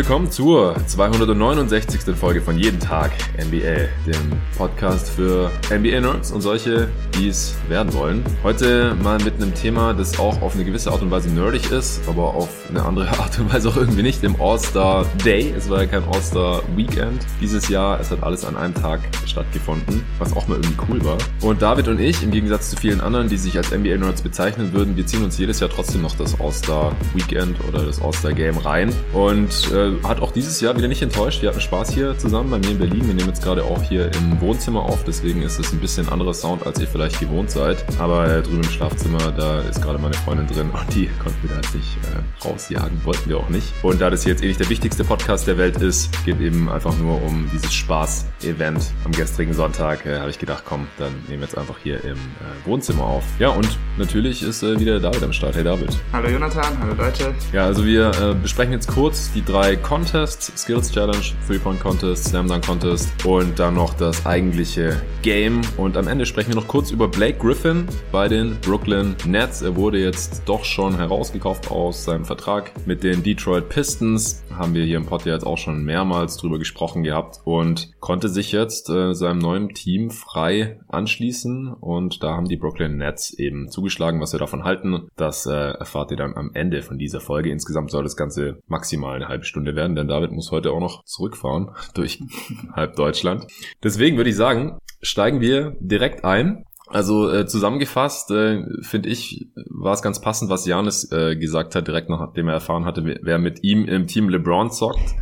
willkommen zur 269. Folge von Jeden Tag NBA, dem Podcast für NBA-Nerds und solche, die es werden wollen. Heute mal mit einem Thema, das auch auf eine gewisse Art und Weise nerdig ist, aber auf eine andere Art und Weise auch irgendwie nicht, dem All-Star Day. Es war ja kein All-Star Weekend dieses Jahr, es hat alles an einem Tag stattgefunden, was auch mal irgendwie cool war. Und David und ich, im Gegensatz zu vielen anderen, die sich als NBA-Nerds bezeichnen würden, wir ziehen uns jedes Jahr trotzdem noch das All-Star Weekend oder das All-Star Game rein und äh, hat auch dieses Jahr wieder nicht enttäuscht. Wir hatten Spaß hier zusammen bei mir in Berlin. Wir nehmen jetzt gerade auch hier im Wohnzimmer auf, deswegen ist es ein bisschen anderer Sound, als ihr vielleicht gewohnt seid. Aber äh, drüben im Schlafzimmer, da ist gerade meine Freundin drin und die konnten wir da jetzt nicht äh, rausjagen, wollten wir auch nicht. Und da das hier jetzt eh nicht der wichtigste Podcast der Welt ist, geht eben einfach nur um dieses Spaß-Event am gestrigen Sonntag, äh, habe ich gedacht, komm, dann nehmen wir jetzt einfach hier im äh, Wohnzimmer auf. Ja, und natürlich ist äh, wieder David am Start. Hey David. Hallo Jonathan, hallo Leute. Ja, also wir äh, besprechen jetzt kurz die drei Contests, Skills Challenge, Three-Point Contest, Slam Dunk Contest und dann noch das eigentliche Game. Und am Ende sprechen wir noch kurz über Blake Griffin bei den Brooklyn Nets. Er wurde jetzt doch schon herausgekauft aus seinem Vertrag mit den Detroit Pistons. Haben wir hier im Pod jetzt auch schon mehrmals drüber gesprochen gehabt und konnte sich jetzt äh, seinem neuen Team frei anschließen. Und da haben die Brooklyn Nets eben zugeschlagen. Was wir davon halten, das äh, erfahrt ihr dann am Ende von dieser Folge. Insgesamt soll das Ganze maximal eine halbe Stunde werden, denn David muss heute auch noch zurückfahren durch halb Deutschland. Deswegen würde ich sagen, steigen wir direkt ein. Also äh, zusammengefasst äh, finde ich, war es ganz passend, was Janis äh, gesagt hat, direkt nachdem er erfahren hatte, wer mit ihm im Team LeBron zockt.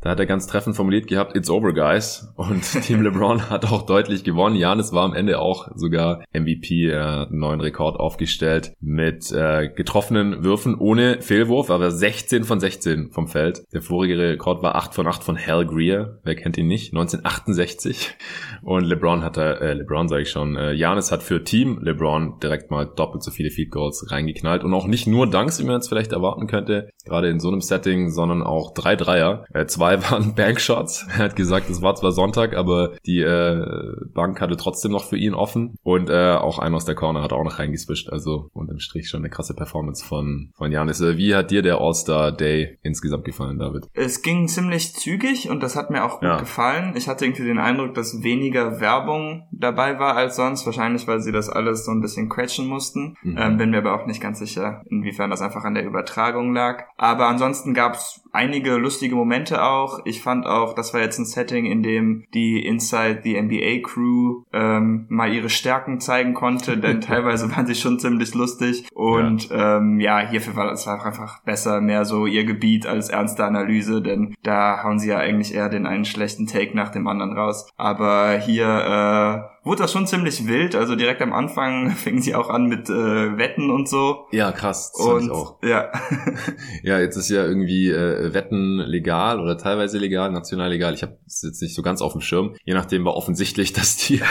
Da hat er ganz treffend formuliert gehabt, it's over, guys. Und Team LeBron hat auch deutlich gewonnen. Janis war am Ende auch sogar MVP, einen neuen Rekord aufgestellt mit äh, getroffenen Würfen ohne Fehlwurf, aber 16 von 16 vom Feld. Der vorige Rekord war 8 von 8 von Hal Greer. Wer kennt ihn nicht? 1968. Und LeBron hat er, äh, LeBron sage ich schon, äh, Janis hat für Team LeBron direkt mal doppelt so viele Field Goals reingeknallt. Und auch nicht nur Dunks, wie man jetzt vielleicht erwarten könnte, gerade in so einem Setting, sondern auch drei Dreier. Äh, zwei waren Bankshots. Er hat gesagt, es war zwar Sonntag, aber die äh, Bank hatte trotzdem noch für ihn offen. Und äh, auch einer aus der Corner hat auch noch reingeswischt. Also unterm Strich schon eine krasse Performance von, von Janis. Äh, wie hat dir der All-Star Day insgesamt gefallen, David? Es ging ziemlich zügig und das hat mir auch gut ja. gefallen. Ich hatte irgendwie den Eindruck, dass weniger Werbung dabei war als sonst. Wahrscheinlich, weil sie das alles so ein bisschen quetschen mussten. Mhm. Ähm, bin mir aber auch nicht ganz sicher, inwiefern das einfach an der Übertragung lag. Aber ansonsten gab es einige lustige Momente auch. Ich fand auch, das war jetzt ein Setting, in dem die Inside the NBA Crew ähm, mal ihre Stärken zeigen konnte, denn teilweise waren sie schon ziemlich lustig. Und ja, ähm, ja hierfür war es einfach besser, mehr so ihr Gebiet als ernste Analyse, denn da hauen sie ja eigentlich eher den einen schlechten Take nach dem anderen raus. Aber hier äh, wurde das schon ziemlich wild. Also direkt am Anfang fingen sie auch an mit äh, Wetten und so. Ja, krass. Das und, ich auch. Ja. ja, jetzt ist ja irgendwie äh, Wetten legal oder teilweise legal, national legal. Ich habe es jetzt nicht so ganz auf dem Schirm. Je nachdem war offensichtlich, dass die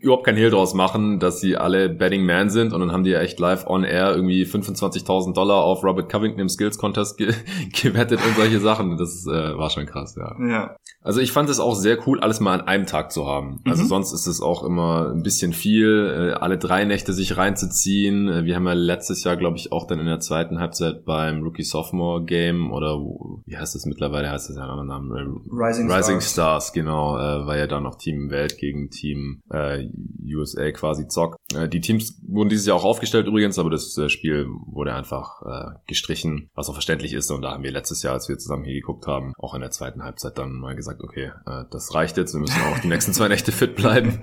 überhaupt kein Hehl draus machen, dass sie alle Betting Man sind und dann haben die ja echt live on air irgendwie 25.000 Dollar auf Robert Covington im Skills Contest ge gewettet und solche Sachen. Das äh, war schon krass, ja. Ja. Also ich fand es auch sehr cool, alles mal an einem Tag zu haben. Also mhm. sonst ist es auch immer ein bisschen viel, äh, alle drei Nächte sich reinzuziehen. Äh, wir haben ja letztes Jahr, glaube ich, auch dann in der zweiten Halbzeit beim Rookie-Sophomore-Game oder wie heißt das mittlerweile? Heißt das ja einen anderen Namen? Äh, Rising, Rising Stars. Stars, genau. Äh, war ja dann noch Team Welt gegen Team äh, USA quasi zockt. Äh, die Teams wurden dieses Jahr auch aufgestellt übrigens, aber das Spiel wurde einfach äh, gestrichen, was auch verständlich ist. Und da haben wir letztes Jahr, als wir zusammen hier geguckt haben, auch in der zweiten Halbzeit dann mal gesagt, okay, äh, das reicht jetzt, wir müssen auch die nächsten zwei Nächte fit bleiben.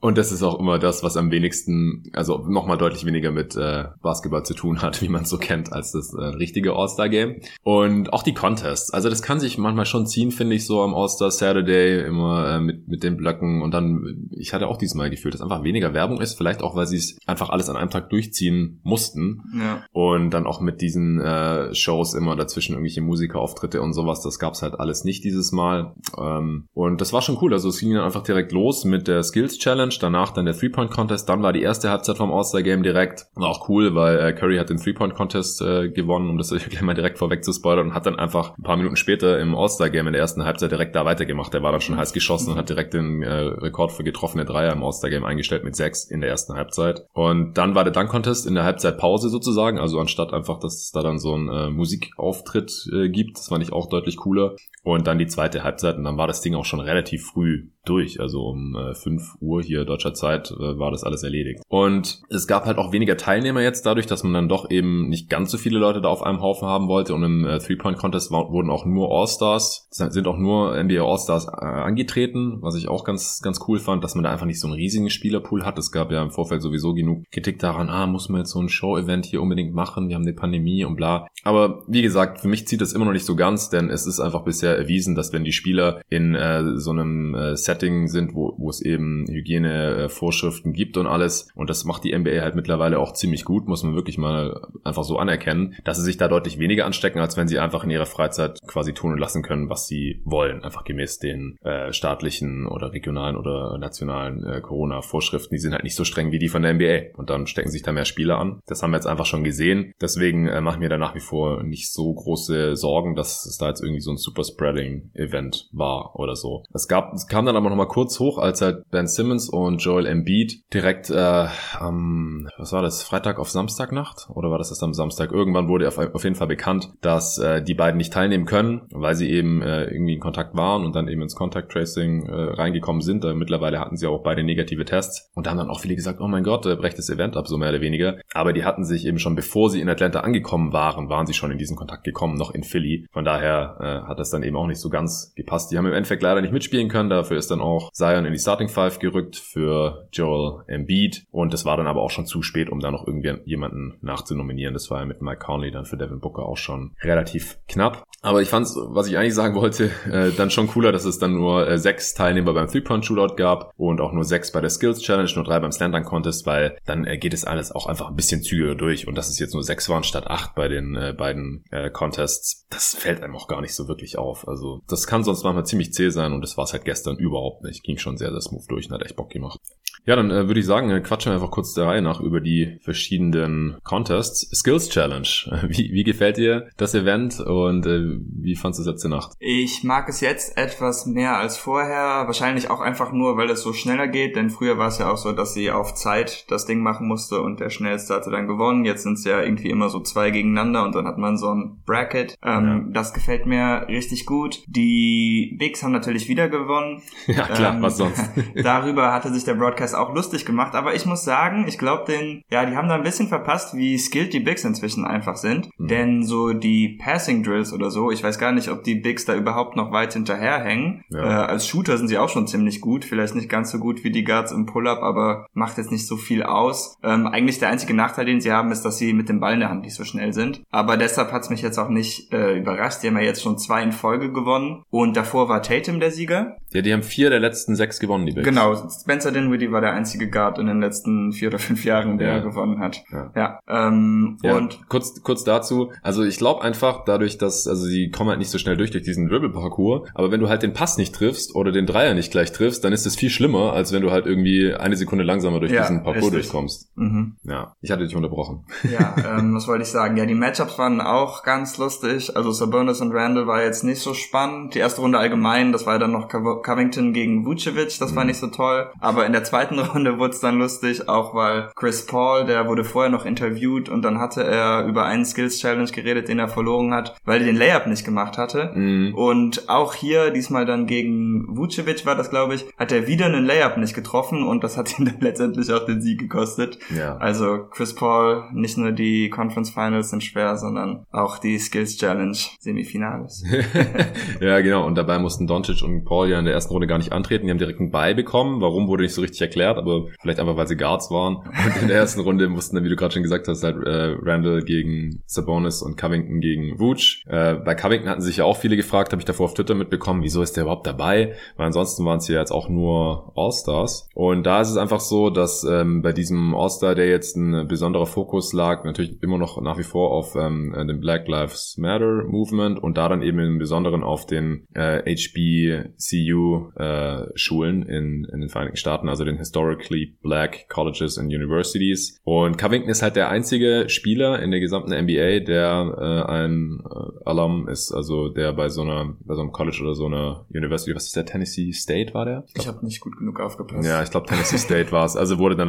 Und das ist auch immer das, was am wenigsten, also nochmal deutlich weniger mit äh, Basketball zu tun hat, wie man es so kennt, als das äh, richtige All-Star-Game. Und auch die Contests. Also das kann sich manchmal schon ziehen, finde ich, so am All-Star Saturday, immer äh, mit, mit den Blöcken. Und dann, ich hatte auch diesmal gefühlt, dass einfach weniger Werbung ist. Vielleicht auch, weil sie es einfach alles an einem Tag durchziehen mussten. Ja. Und dann auch mit diesen äh, Shows immer dazwischen irgendwelche Musikerauftritte und sowas. Das gab's halt alles nicht dieses Mal. Ähm, und das war schon cool. Also es ging dann einfach direkt los mit der Skills Challenge, danach dann der Three-Point-Contest, dann war die erste Halbzeit vom All-Star-Game direkt. War auch cool, weil äh, Curry hat den Three-Point-Contest äh, gewonnen, um das gleich mal direkt vorweg zu spoilern und hat dann einfach ein paar Minuten später im All-Star-Game in der ersten Halbzeit direkt da weitergemacht. Der war dann schon heiß geschossen und hat direkt den äh, Rekord für getroffene Dreier im All-Star-Game eingestellt mit sechs in der ersten Halbzeit. Und dann war der Dunk-Contest in der Halbzeitpause sozusagen, also anstatt einfach, dass es da dann so ein äh, Musikauftritt äh, gibt, das fand ich auch deutlich cooler. Und dann die zweite Halbzeit und dann war das Ding auch schon relativ früh durch. Also um äh, 5 Uhr hier deutscher Zeit äh, war das alles erledigt. Und es gab halt auch weniger Teilnehmer jetzt dadurch, dass man dann doch eben nicht ganz so viele Leute da auf einem Haufen haben wollte. Und im äh, Three-Point-Contest wurden auch nur All-Stars, sind auch nur NBA All-Stars äh, angetreten, was ich auch ganz, ganz cool fand, dass man da einfach nicht so einen riesigen Spielerpool hat. Es gab ja im Vorfeld sowieso genug Kritik daran, ah, muss man jetzt so ein Show-Event hier unbedingt machen, wir haben eine Pandemie und bla. Aber wie gesagt, für mich zieht das immer noch nicht so ganz, denn es ist einfach bisher erwiesen, dass wenn die Spieler in äh, so einem äh, Setting sind, wo, wo es eben Hygienevorschriften gibt und alles. Und das macht die NBA halt mittlerweile auch ziemlich gut, muss man wirklich mal einfach so anerkennen, dass sie sich da deutlich weniger anstecken, als wenn sie einfach in ihrer Freizeit quasi tun und lassen können, was sie wollen. Einfach gemäß den äh, staatlichen oder regionalen oder nationalen äh, Corona-Vorschriften. Die sind halt nicht so streng wie die von der NBA. Und dann stecken sich da mehr Spieler an. Das haben wir jetzt einfach schon gesehen. Deswegen äh, machen wir da nach wie vor nicht so große Sorgen, dass es da jetzt irgendwie so ein Super-Spreading-Event war oder so. Es gab, es kam dann aber nochmal kurz hoch, als halt Ben Simmons und Joel Embiid direkt äh, am, was war das, Freitag auf Samstagnacht? Oder war das das am Samstag? Irgendwann wurde auf, auf jeden Fall bekannt, dass äh, die beiden nicht teilnehmen können, weil sie eben äh, irgendwie in Kontakt waren und dann eben ins Contact Tracing äh, reingekommen sind. Da mittlerweile hatten sie auch beide negative Tests. Und da haben dann auch viele gesagt, oh mein Gott, äh, brecht das Event ab, so mehr oder weniger. Aber die hatten sich eben schon, bevor sie in Atlanta angekommen waren, waren sie schon in diesen Kontakt gekommen, noch in Philly. Von daher äh, hat das dann eben auch nicht so ganz gepasst. Die haben im Endeffekt leider nicht mitspielen können. Dafür ist dann auch Zion in die Starting Five gerückt für Joel Embiid und das war dann aber auch schon zu spät, um da noch irgendwie jemanden nachzunominieren. Das war ja mit Mike Conley dann für Devin Booker auch schon relativ knapp. Aber ich fand's, was ich eigentlich sagen wollte, äh, dann schon cooler, dass es dann nur äh, sechs Teilnehmer beim Three-Point-Shootout gab und auch nur sechs bei der Skills Challenge, nur drei beim Stand-Dunk Contest, weil dann äh, geht es alles auch einfach ein bisschen zügiger durch und dass es jetzt nur sechs waren statt acht bei den äh, beiden äh, Contests, das fällt einem auch gar nicht so wirklich auf. Also das kann sonst manchmal ziemlich zäh sein und das war es halt gestern überhaupt nicht. Ging schon sehr, sehr smooth durch und hat echt Bock gemacht. Ja, dann äh, würde ich sagen, äh, quatschen wir einfach kurz der Reihe nach über die verschiedenen Contests. Skills Challenge. Wie, wie gefällt dir das Event und äh, wie fandest du es letzte Nacht? Ich mag es jetzt etwas mehr als vorher. Wahrscheinlich auch einfach nur, weil es so schneller geht, denn früher war es ja auch so, dass sie auf Zeit das Ding machen musste und der Schnellste hatte dann gewonnen. Jetzt sind es ja irgendwie immer so zwei gegeneinander und dann hat man so ein Bracket. Ähm, ja. Das gefällt mir richtig gut. Die Bigs haben natürlich wieder gewonnen. Ja, klar, ähm, was sonst? darüber hatte sich der Broadcast auch lustig gemacht, aber ich muss sagen, ich glaube, den, ja, die haben da ein bisschen verpasst, wie skilled die Bigs inzwischen einfach sind. Mhm. Denn so die Passing Drills oder so, ich weiß gar nicht, ob die Bigs da überhaupt noch weit hinterherhängen. Ja. Äh, als Shooter sind sie auch schon ziemlich gut, vielleicht nicht ganz so gut wie die Guards im Pull-Up, aber macht jetzt nicht so viel aus. Ähm, eigentlich der einzige Nachteil, den sie haben, ist, dass sie mit dem Ball in der Hand nicht so schnell sind. Aber deshalb hat's mich jetzt auch nicht äh, überrascht. Die haben ja jetzt schon zwei in Folge gewonnen und davor war Tatum der Sieger. Ja, die haben vier der letzten sechs gewonnen, die Bigs. Genau, Spencer Dinwiddie war der einzige Guard in den letzten vier oder fünf Jahren, der ja. gewonnen hat. Ja. ja, ähm, ja und kurz, kurz dazu. Also ich glaube einfach, dadurch, dass, also sie kommen halt nicht so schnell durch durch diesen Dribble-Parcours, aber wenn du halt den Pass nicht triffst oder den Dreier nicht gleich triffst, dann ist es viel schlimmer, als wenn du halt irgendwie eine Sekunde langsamer durch ja, diesen Parcours richtig. durchkommst. Mhm. Ja, ich hatte dich unterbrochen. Ja, ähm, was wollte ich sagen? Ja, die Matchups waren auch ganz lustig. Also Sabonis und Randall war jetzt nicht so spannend. Die erste Runde allgemein, das war ja dann noch Covington gegen Vucevic, das mhm. war nicht so toll. Aber in der zweiten Runde wurde es dann lustig, auch weil Chris Paul, der wurde vorher noch interviewt und dann hatte er über einen Skills Challenge geredet, den er verloren hat, weil er den Layup nicht gemacht hatte. Mhm. Und auch hier, diesmal dann gegen Vucevic war das, glaube ich, hat er wieder einen Layup nicht getroffen und das hat ihn dann letztendlich auch den Sieg gekostet. Ja. Also Chris Paul, nicht nur die Conference Finals sind schwer, sondern auch die Skills Challenge Semifinales. ja, genau. Und dabei mussten Doncic und Paul ja in der ersten Runde gar nicht antreten. Die haben direkt einen Bye bekommen. Warum wurde nicht so richtig erklärt, aber vielleicht einfach, weil sie Guards waren. Und in der ersten Runde mussten dann, wie du gerade schon gesagt hast, halt äh, Randall gegen Sabonis und Covington gegen Vooch. Äh, bei Covington hatten sich ja auch viele gefragt, habe ich davor auf Twitter mitbekommen, wieso ist der überhaupt dabei? Weil ansonsten waren es ja jetzt auch nur All-Stars. Und da ist es einfach so, dass ähm, bei diesem All-Star, der jetzt ein besonderer Fokus lag, natürlich immer noch nach wie vor auf ähm, den Black Lives Matter Movement und da dann eben im Besonderen auf den äh, äh, HBCU-Schulen äh, in, in den Vereinigten Staaten, also den Historically Black Colleges and Universities. Und Covington ist halt der einzige Spieler in der gesamten NBA, der äh, ein äh, Alum ist, also der bei so einer, bei so einem College oder so einer University, was ist der, Tennessee State war der? Ich, ich habe nicht gut genug aufgepasst. Ja, ich glaube Tennessee State war es. Also wurde dann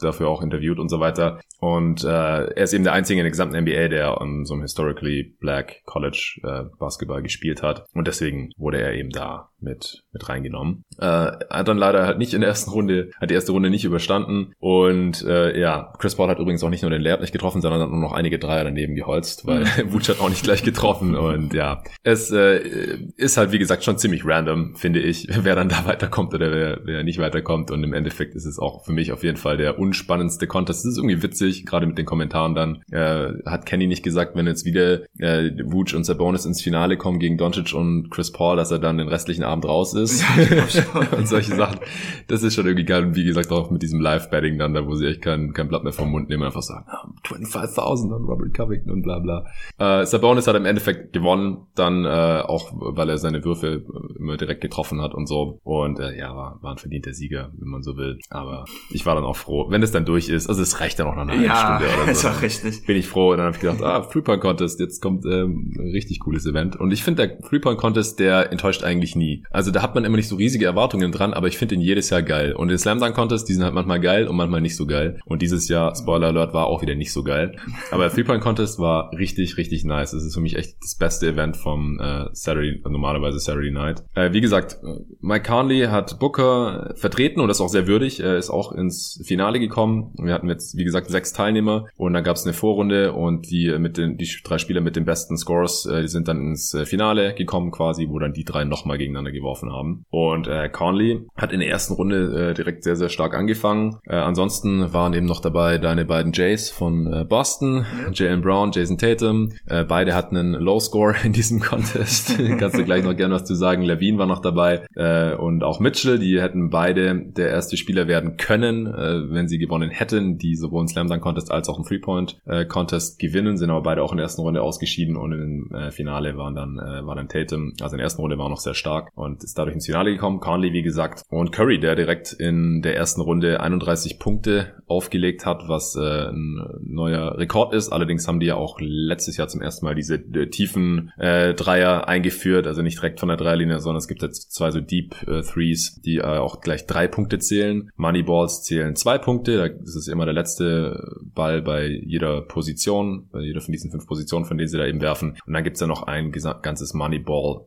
dafür auch interviewt und so weiter. Und äh, er ist eben der einzige in der gesamten NBA, der an so einem Historically Black College äh, Basketball gespielt hat. Und deswegen wurde er eben da mit, mit reingenommen. Äh, hat dann leider halt nicht in der ersten Runde, hat die erste Runde nicht überstanden. Und äh, ja, Chris Paul hat übrigens auch nicht nur den Layup nicht getroffen, sondern hat nur noch einige Dreier daneben geholzt, weil mhm. Wutsch hat auch nicht gleich getroffen. Und ja, es äh, ist halt wie gesagt schon ziemlich random, finde ich, wer dann da weiterkommt oder wer, wer nicht weiterkommt. Und im Endeffekt ist es auch für mich auf jeden Fall der unspannendste Contest. Es ist irgendwie witzig, gerade mit den Kommentaren dann. Äh, hat Kenny nicht gesagt, wenn jetzt wieder äh, Wutsch und Sabonis ins Finale kommen gegen Doncic und Chris Paul, dass er dann den restlichen Abend raus ist ja, und solche Sachen. Das ist schon irgendwie geil. Und wie gesagt, auch mit diesem Live-Betting dann, da wo sie echt kein, kein Blatt mehr vom Mund nehmen, einfach sagen, ah, 25.000 an Robert Covington und bla bla. Äh, Sabonis hat im Endeffekt gewonnen, dann äh, auch, weil er seine Würfe immer direkt getroffen hat und so. Und äh, ja, war, war ein verdienter Sieger, wenn man so will. Aber ich war dann auch froh, wenn es dann durch ist. Also es reicht dann auch noch eine halbe ja, Stunde oder so. Ist auch richtig. Bin ich froh. Und dann habe ich gedacht, ah, Three-Point-Contest, jetzt kommt ähm, ein richtig cooles Event. Und ich finde, der Three-Point-Contest, der enttäuscht eigentlich nie. Also da hat man immer nicht so riesige Erwartungen dran, aber ich finde ihn jedes Jahr geil. Und den Slam Dunk Contest, die sind halt manchmal geil und manchmal nicht so geil. Und dieses Jahr, Spoiler Alert, war auch wieder nicht so geil. Aber der Three-Point Contest war richtig, richtig nice. Es ist für mich echt das beste Event vom äh, Saturday, normalerweise Saturday Night. Äh, wie gesagt, Mike Conley hat Booker vertreten und das ist auch sehr würdig. Er ist auch ins Finale gekommen. Wir hatten jetzt, wie gesagt, sechs Teilnehmer und dann gab es eine Vorrunde und die mit den die drei Spieler mit den besten Scores, äh, die sind dann ins äh, Finale gekommen quasi, wo dann die drei nochmal gegeneinander geworfen haben. Und äh, Conley hat in der ersten Runde äh, direkt sehr, sehr stark angefangen. Äh, ansonsten waren eben noch dabei deine beiden Jays von äh, Boston, ja. Jalen Brown, Jason Tatum. Äh, beide hatten einen Low Score in diesem Contest. Kannst du gleich noch gerne was zu sagen. Levine war noch dabei äh, und auch Mitchell. Die hätten beide der erste Spieler werden können, äh, wenn sie gewonnen hätten, die sowohl einen Slam Dunk Contest als auch einen Three Point äh, Contest gewinnen, sind aber beide auch in der ersten Runde ausgeschieden und im äh, Finale waren dann äh, war dann Tatum, also in der ersten Runde war noch sehr stark und ist dadurch ins Finale gekommen. Conley, wie gesagt, und Curry, der direkt in der ersten Runde 31 Punkte aufgelegt hat, was äh, ein neuer Rekord ist. Allerdings haben die ja auch letztes Jahr zum ersten Mal diese äh, tiefen äh, Dreier eingeführt, also nicht direkt von der Dreierlinie, sondern es gibt jetzt zwei so Deep äh, Threes, die äh, auch gleich drei Punkte zählen. Moneyballs zählen zwei Punkte, das ist immer der letzte Ball bei jeder Position, bei jeder von diesen fünf Positionen, von denen sie da eben werfen. Und dann gibt's ja noch ein ganzes Moneyball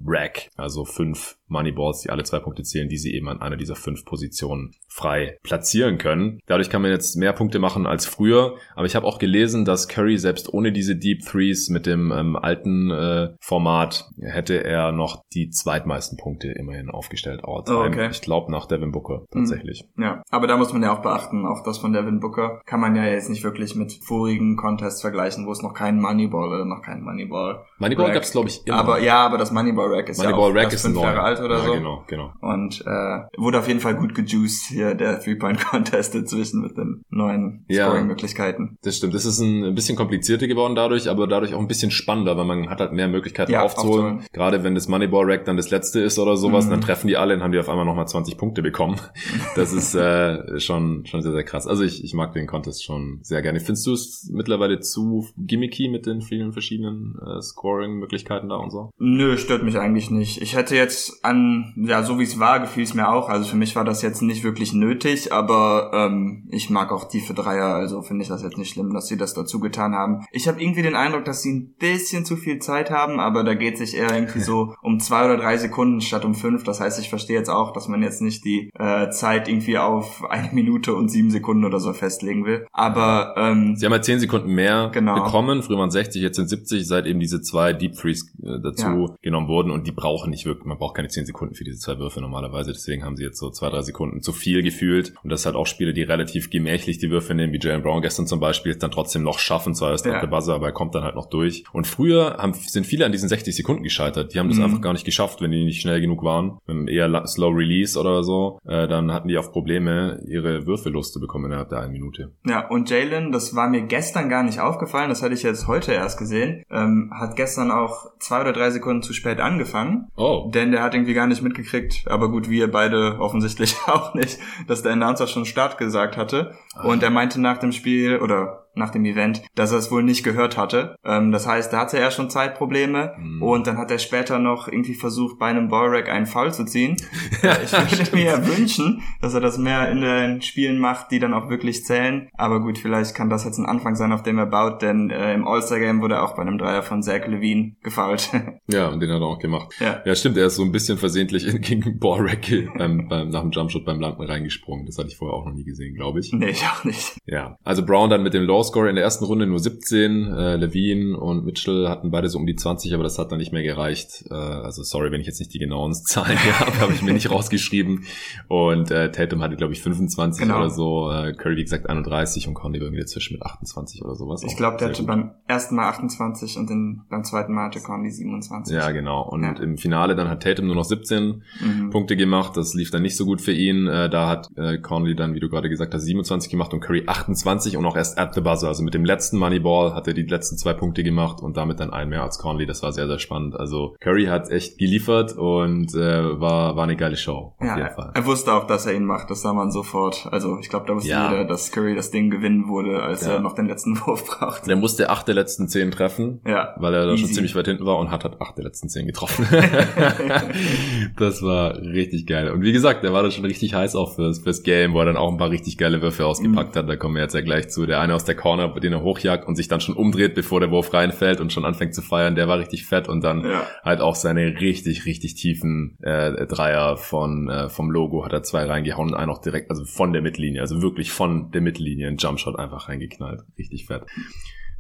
Also fünf Moneyballs, die alle zwei Punkte zählen, die sie eben an einer dieser fünf Positionen frei platzieren können. Dadurch kann man jetzt mehr Punkte machen als früher. Aber ich habe auch gelesen, dass Curry selbst ohne diese Deep Threes mit dem ähm, alten äh, Format hätte er noch die zweitmeisten Punkte immerhin aufgestellt. Oh, okay. Ich glaube nach Devin Booker hm. tatsächlich. Ja, aber da muss man ja auch beachten, auch das von Devin Booker kann man ja jetzt nicht wirklich mit vorigen Contests vergleichen, wo es noch keinen Moneyball oder noch keinen Moneyball. Moneyball gab es glaube ich immer. Aber ja, aber das Moneyball Rack ist Moneyball ja auch Rack ist fünf Jahre alt oder ja, so. Genau, genau. Und äh, wurde auf jeden Fall gut gejuiced hier der Three-Point-Contest inzwischen mit den neuen Scoring-Möglichkeiten. Das stimmt. Das ist ein bisschen komplizierter geworden dadurch, aber dadurch auch ein bisschen spannender, weil man hat halt mehr Möglichkeiten ja, aufzuholen. aufzuholen. Gerade wenn das Moneyball-Rack dann das letzte ist oder sowas, mhm. dann treffen die alle und haben die auf einmal nochmal 20 Punkte bekommen. Das ist äh, schon, schon sehr, sehr krass. Also ich, ich mag den Contest schon sehr gerne. Findest du es mittlerweile zu gimmicky mit den vielen verschiedenen äh, Scoring-Möglichkeiten da und so? Nö, stört mich eigentlich nicht. Ich hätte jetzt an, ja, so wie es war, gefiel es mir auch. Also für mich war das jetzt nicht wirklich nötig, aber ähm, ich mag auch tiefe Dreier, also finde ich das jetzt nicht schlimm, dass sie das dazu getan haben. Ich habe irgendwie den Eindruck, dass sie ein bisschen zu viel Zeit haben, aber da geht sich eher irgendwie so um zwei oder drei Sekunden statt um fünf. Das heißt, ich verstehe jetzt auch, dass man jetzt nicht die äh, Zeit irgendwie auf eine Minute und sieben Sekunden oder so festlegen will. Aber ähm, sie haben halt zehn Sekunden mehr genau. bekommen. Früher waren 60, jetzt sind 70, seit eben diese zwei Deep Freeze äh, dazu ja. genommen wurden und die brauchen nicht wirklich, man braucht keine zehn 15 Sekunden für diese zwei Würfe normalerweise. Deswegen haben sie jetzt so zwei, drei Sekunden zu viel gefühlt. Und das halt auch Spiele, die relativ gemächlich die Würfe nehmen, wie Jalen Brown gestern zum Beispiel, dann trotzdem noch schaffen. Zwar ist ja. der Buzzer, aber er kommt dann halt noch durch. Und früher haben, sind viele an diesen 60 Sekunden gescheitert. Die haben das mhm. einfach gar nicht geschafft, wenn die nicht schnell genug waren. Wenn eher Slow Release oder so, äh, dann hatten die oft Probleme, ihre Würfe loszubekommen innerhalb der einen Minute. Ja, und Jalen, das war mir gestern gar nicht aufgefallen, das hatte ich jetzt heute erst gesehen, ähm, hat gestern auch zwei oder drei Sekunden zu spät angefangen. Oh. Denn der hat irgendwie gar nicht mitgekriegt, aber gut, wir beide offensichtlich auch nicht, dass der Announcer schon Start gesagt hatte. Ach. Und er meinte nach dem Spiel, oder nach dem Event, dass er es wohl nicht gehört hatte. Ähm, das heißt, da hatte er schon Zeitprobleme mhm. und dann hat er später noch irgendwie versucht, bei einem Ballrack einen Foul zu ziehen. Ja, ich würde mir ja wünschen, dass er das mehr in den Spielen macht, die dann auch wirklich zählen. Aber gut, vielleicht kann das jetzt ein Anfang sein, auf dem er baut, denn äh, im All-Star-Game wurde er auch bei einem Dreier von Zach Levine gefoult. ja, und den hat er auch gemacht. Ja, ja stimmt, er ist so ein bisschen versehentlich in, gegen Ballrack beim, beim, nach dem Jumpshot beim Landen reingesprungen. Das hatte ich vorher auch noch nie gesehen, glaube ich. Nee, ich auch nicht. Ja, also Brown dann mit dem Low Score in der ersten Runde nur 17. Äh, Levine und Mitchell hatten beide so um die 20, aber das hat dann nicht mehr gereicht. Äh, also sorry, wenn ich jetzt nicht die genauen Zahlen habe, habe ich mir nicht rausgeschrieben. Und äh, Tatum hatte, glaube ich, 25 genau. oder so. Äh, Curry, wie gesagt, 31 und Conley irgendwie dazwischen mit 28 oder sowas. Ich glaube, der hatte gut. beim ersten Mal 28 und den, beim zweiten Mal hatte Conley 27. Ja, genau. Und ja. im Finale dann hat Tatum nur noch 17 mhm. Punkte gemacht. Das lief dann nicht so gut für ihn. Äh, da hat äh, Conley dann, wie du gerade gesagt hast, 27 gemacht und Curry 28 und auch erst at the buzzer, also mit dem letzten Moneyball hat er die letzten zwei Punkte gemacht und damit dann ein mehr als Conley. Das war sehr, sehr spannend. Also Curry hat echt geliefert und äh, war, war eine geile Show. Auf ja, jeden Fall. Er wusste auch, dass er ihn macht. Das sah man sofort. Also ich glaube, da wusste ja. jeder, dass Curry das Ding gewinnen wurde, als ja. er noch den letzten Wurf brauchte. Der musste acht der letzten zehn treffen, ja. weil er da Easy. schon ziemlich weit hinten war und hat halt acht der letzten zehn getroffen. das war richtig geil. Und wie gesagt, der war da schon richtig heiß auch fürs, fürs Game, wo er dann auch ein paar richtig geile Würfe ausgepackt mhm. hat. Da kommen wir jetzt ja gleich zu. Der eine aus der Corner, den er hochjagt und sich dann schon umdreht, bevor der Wurf reinfällt und schon anfängt zu feiern, der war richtig fett und dann ja. halt auch seine richtig, richtig tiefen äh, Dreier von äh, vom Logo hat er zwei reingehauen und einen auch direkt, also von der Mittellinie, also wirklich von der Mittellinie ein Jumpshot einfach reingeknallt. Richtig fett.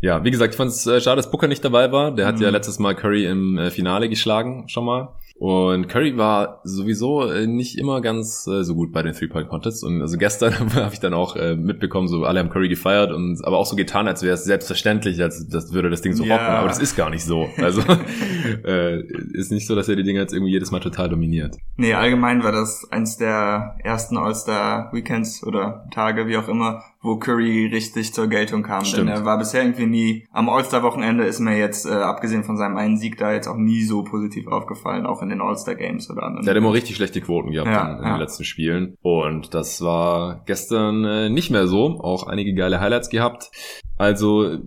Ja, wie gesagt, ich fand es äh, schade, dass Booker nicht dabei war. Der hat mhm. ja letztes Mal Curry im äh, Finale geschlagen, schon mal. Und Curry war sowieso äh, nicht immer ganz äh, so gut bei den Three-Point-Contests. Und also gestern habe ich dann auch äh, mitbekommen, so alle haben Curry gefeiert und aber auch so getan, als wäre es selbstverständlich, als das würde das Ding so ja. rocken. Aber das ist gar nicht so. Also äh, ist nicht so, dass er die Dinge jetzt irgendwie jedes Mal total dominiert. Nee, allgemein war das eins der ersten All-Star-Weekends oder Tage, wie auch immer, wo Curry richtig zur Geltung kam. Stimmt. Denn er war bisher irgendwie nie, am All-Star-Wochenende ist mir jetzt, äh, abgesehen von seinem einen Sieg, da jetzt auch nie so positiv aufgefallen, auch in den All-Star-Games oder anderen. Der hat immer richtig schlechte Quoten gehabt ja, in, in ja. den letzten Spielen. Und das war gestern äh, nicht mehr so. Auch einige geile Highlights gehabt. Also,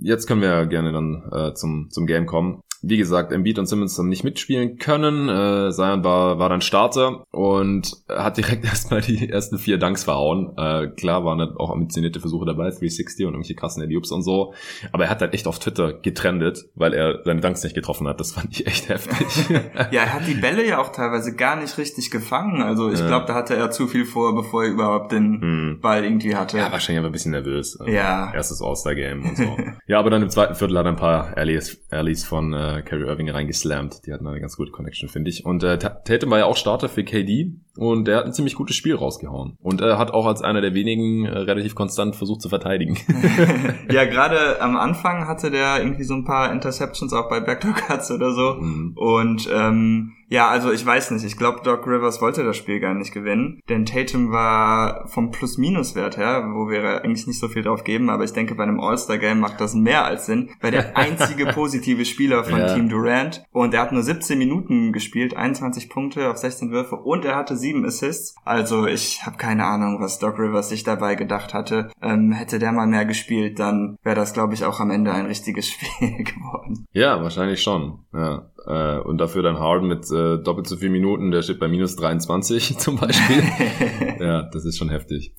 jetzt können wir gerne dann äh, zum, zum Game kommen. Wie gesagt, Embiid und Simmons haben nicht mitspielen können. Äh, Zion war, war dann Starter und hat direkt erstmal die ersten vier Dunks verhauen. Äh, klar waren dann auch ambitionierte Versuche dabei, 360 und irgendwelche krassen Eliups und so. Aber er hat halt echt auf Twitter getrendet, weil er seine Dunks nicht getroffen hat. Das fand ich echt heftig. ja, er hat die Bälle ja auch teilweise gar nicht richtig gefangen. Also ich ja. glaube, da hatte er zu viel vor, bevor er überhaupt den hm. Ball irgendwie hatte. Ja, wahrscheinlich aber ein bisschen nervös. Also ja. Erstes All-Star-Game und so. ja, aber dann im zweiten Viertel hat er ein paar Alleys von äh, Kyrie Irving reingeslammt. Die hatten eine ganz gute Connection, finde ich. Und äh, Tatum war ja auch Starter für KD und der hat ein ziemlich gutes Spiel rausgehauen. Und er äh, hat auch als einer der wenigen äh, relativ konstant versucht zu verteidigen. ja, gerade am Anfang hatte der irgendwie so ein paar Interceptions auch bei Backdoor Cuts oder so. Mhm. Und ähm, ja, also ich weiß nicht. Ich glaube, Doc Rivers wollte das Spiel gar nicht gewinnen. Denn Tatum war vom Plus-Minus-Wert her, wo wir eigentlich nicht so viel drauf geben, aber ich denke, bei einem All-Star-Game macht das mehr als Sinn. Weil der einzige positive Spieler von ja. Team Durant und er hat nur 17 Minuten gespielt, 21 Punkte auf 16 Würfe und er hatte sieben Assists. Also ich habe keine Ahnung, was Doc Rivers sich dabei gedacht hatte. Ähm, hätte der mal mehr gespielt, dann wäre das, glaube ich, auch am Ende ein richtiges Spiel geworden. Ja, wahrscheinlich schon. Ja. Äh, und dafür dann Harden mit äh, doppelt so viel Minuten, der steht bei minus 23 zum Beispiel. ja, das ist schon heftig.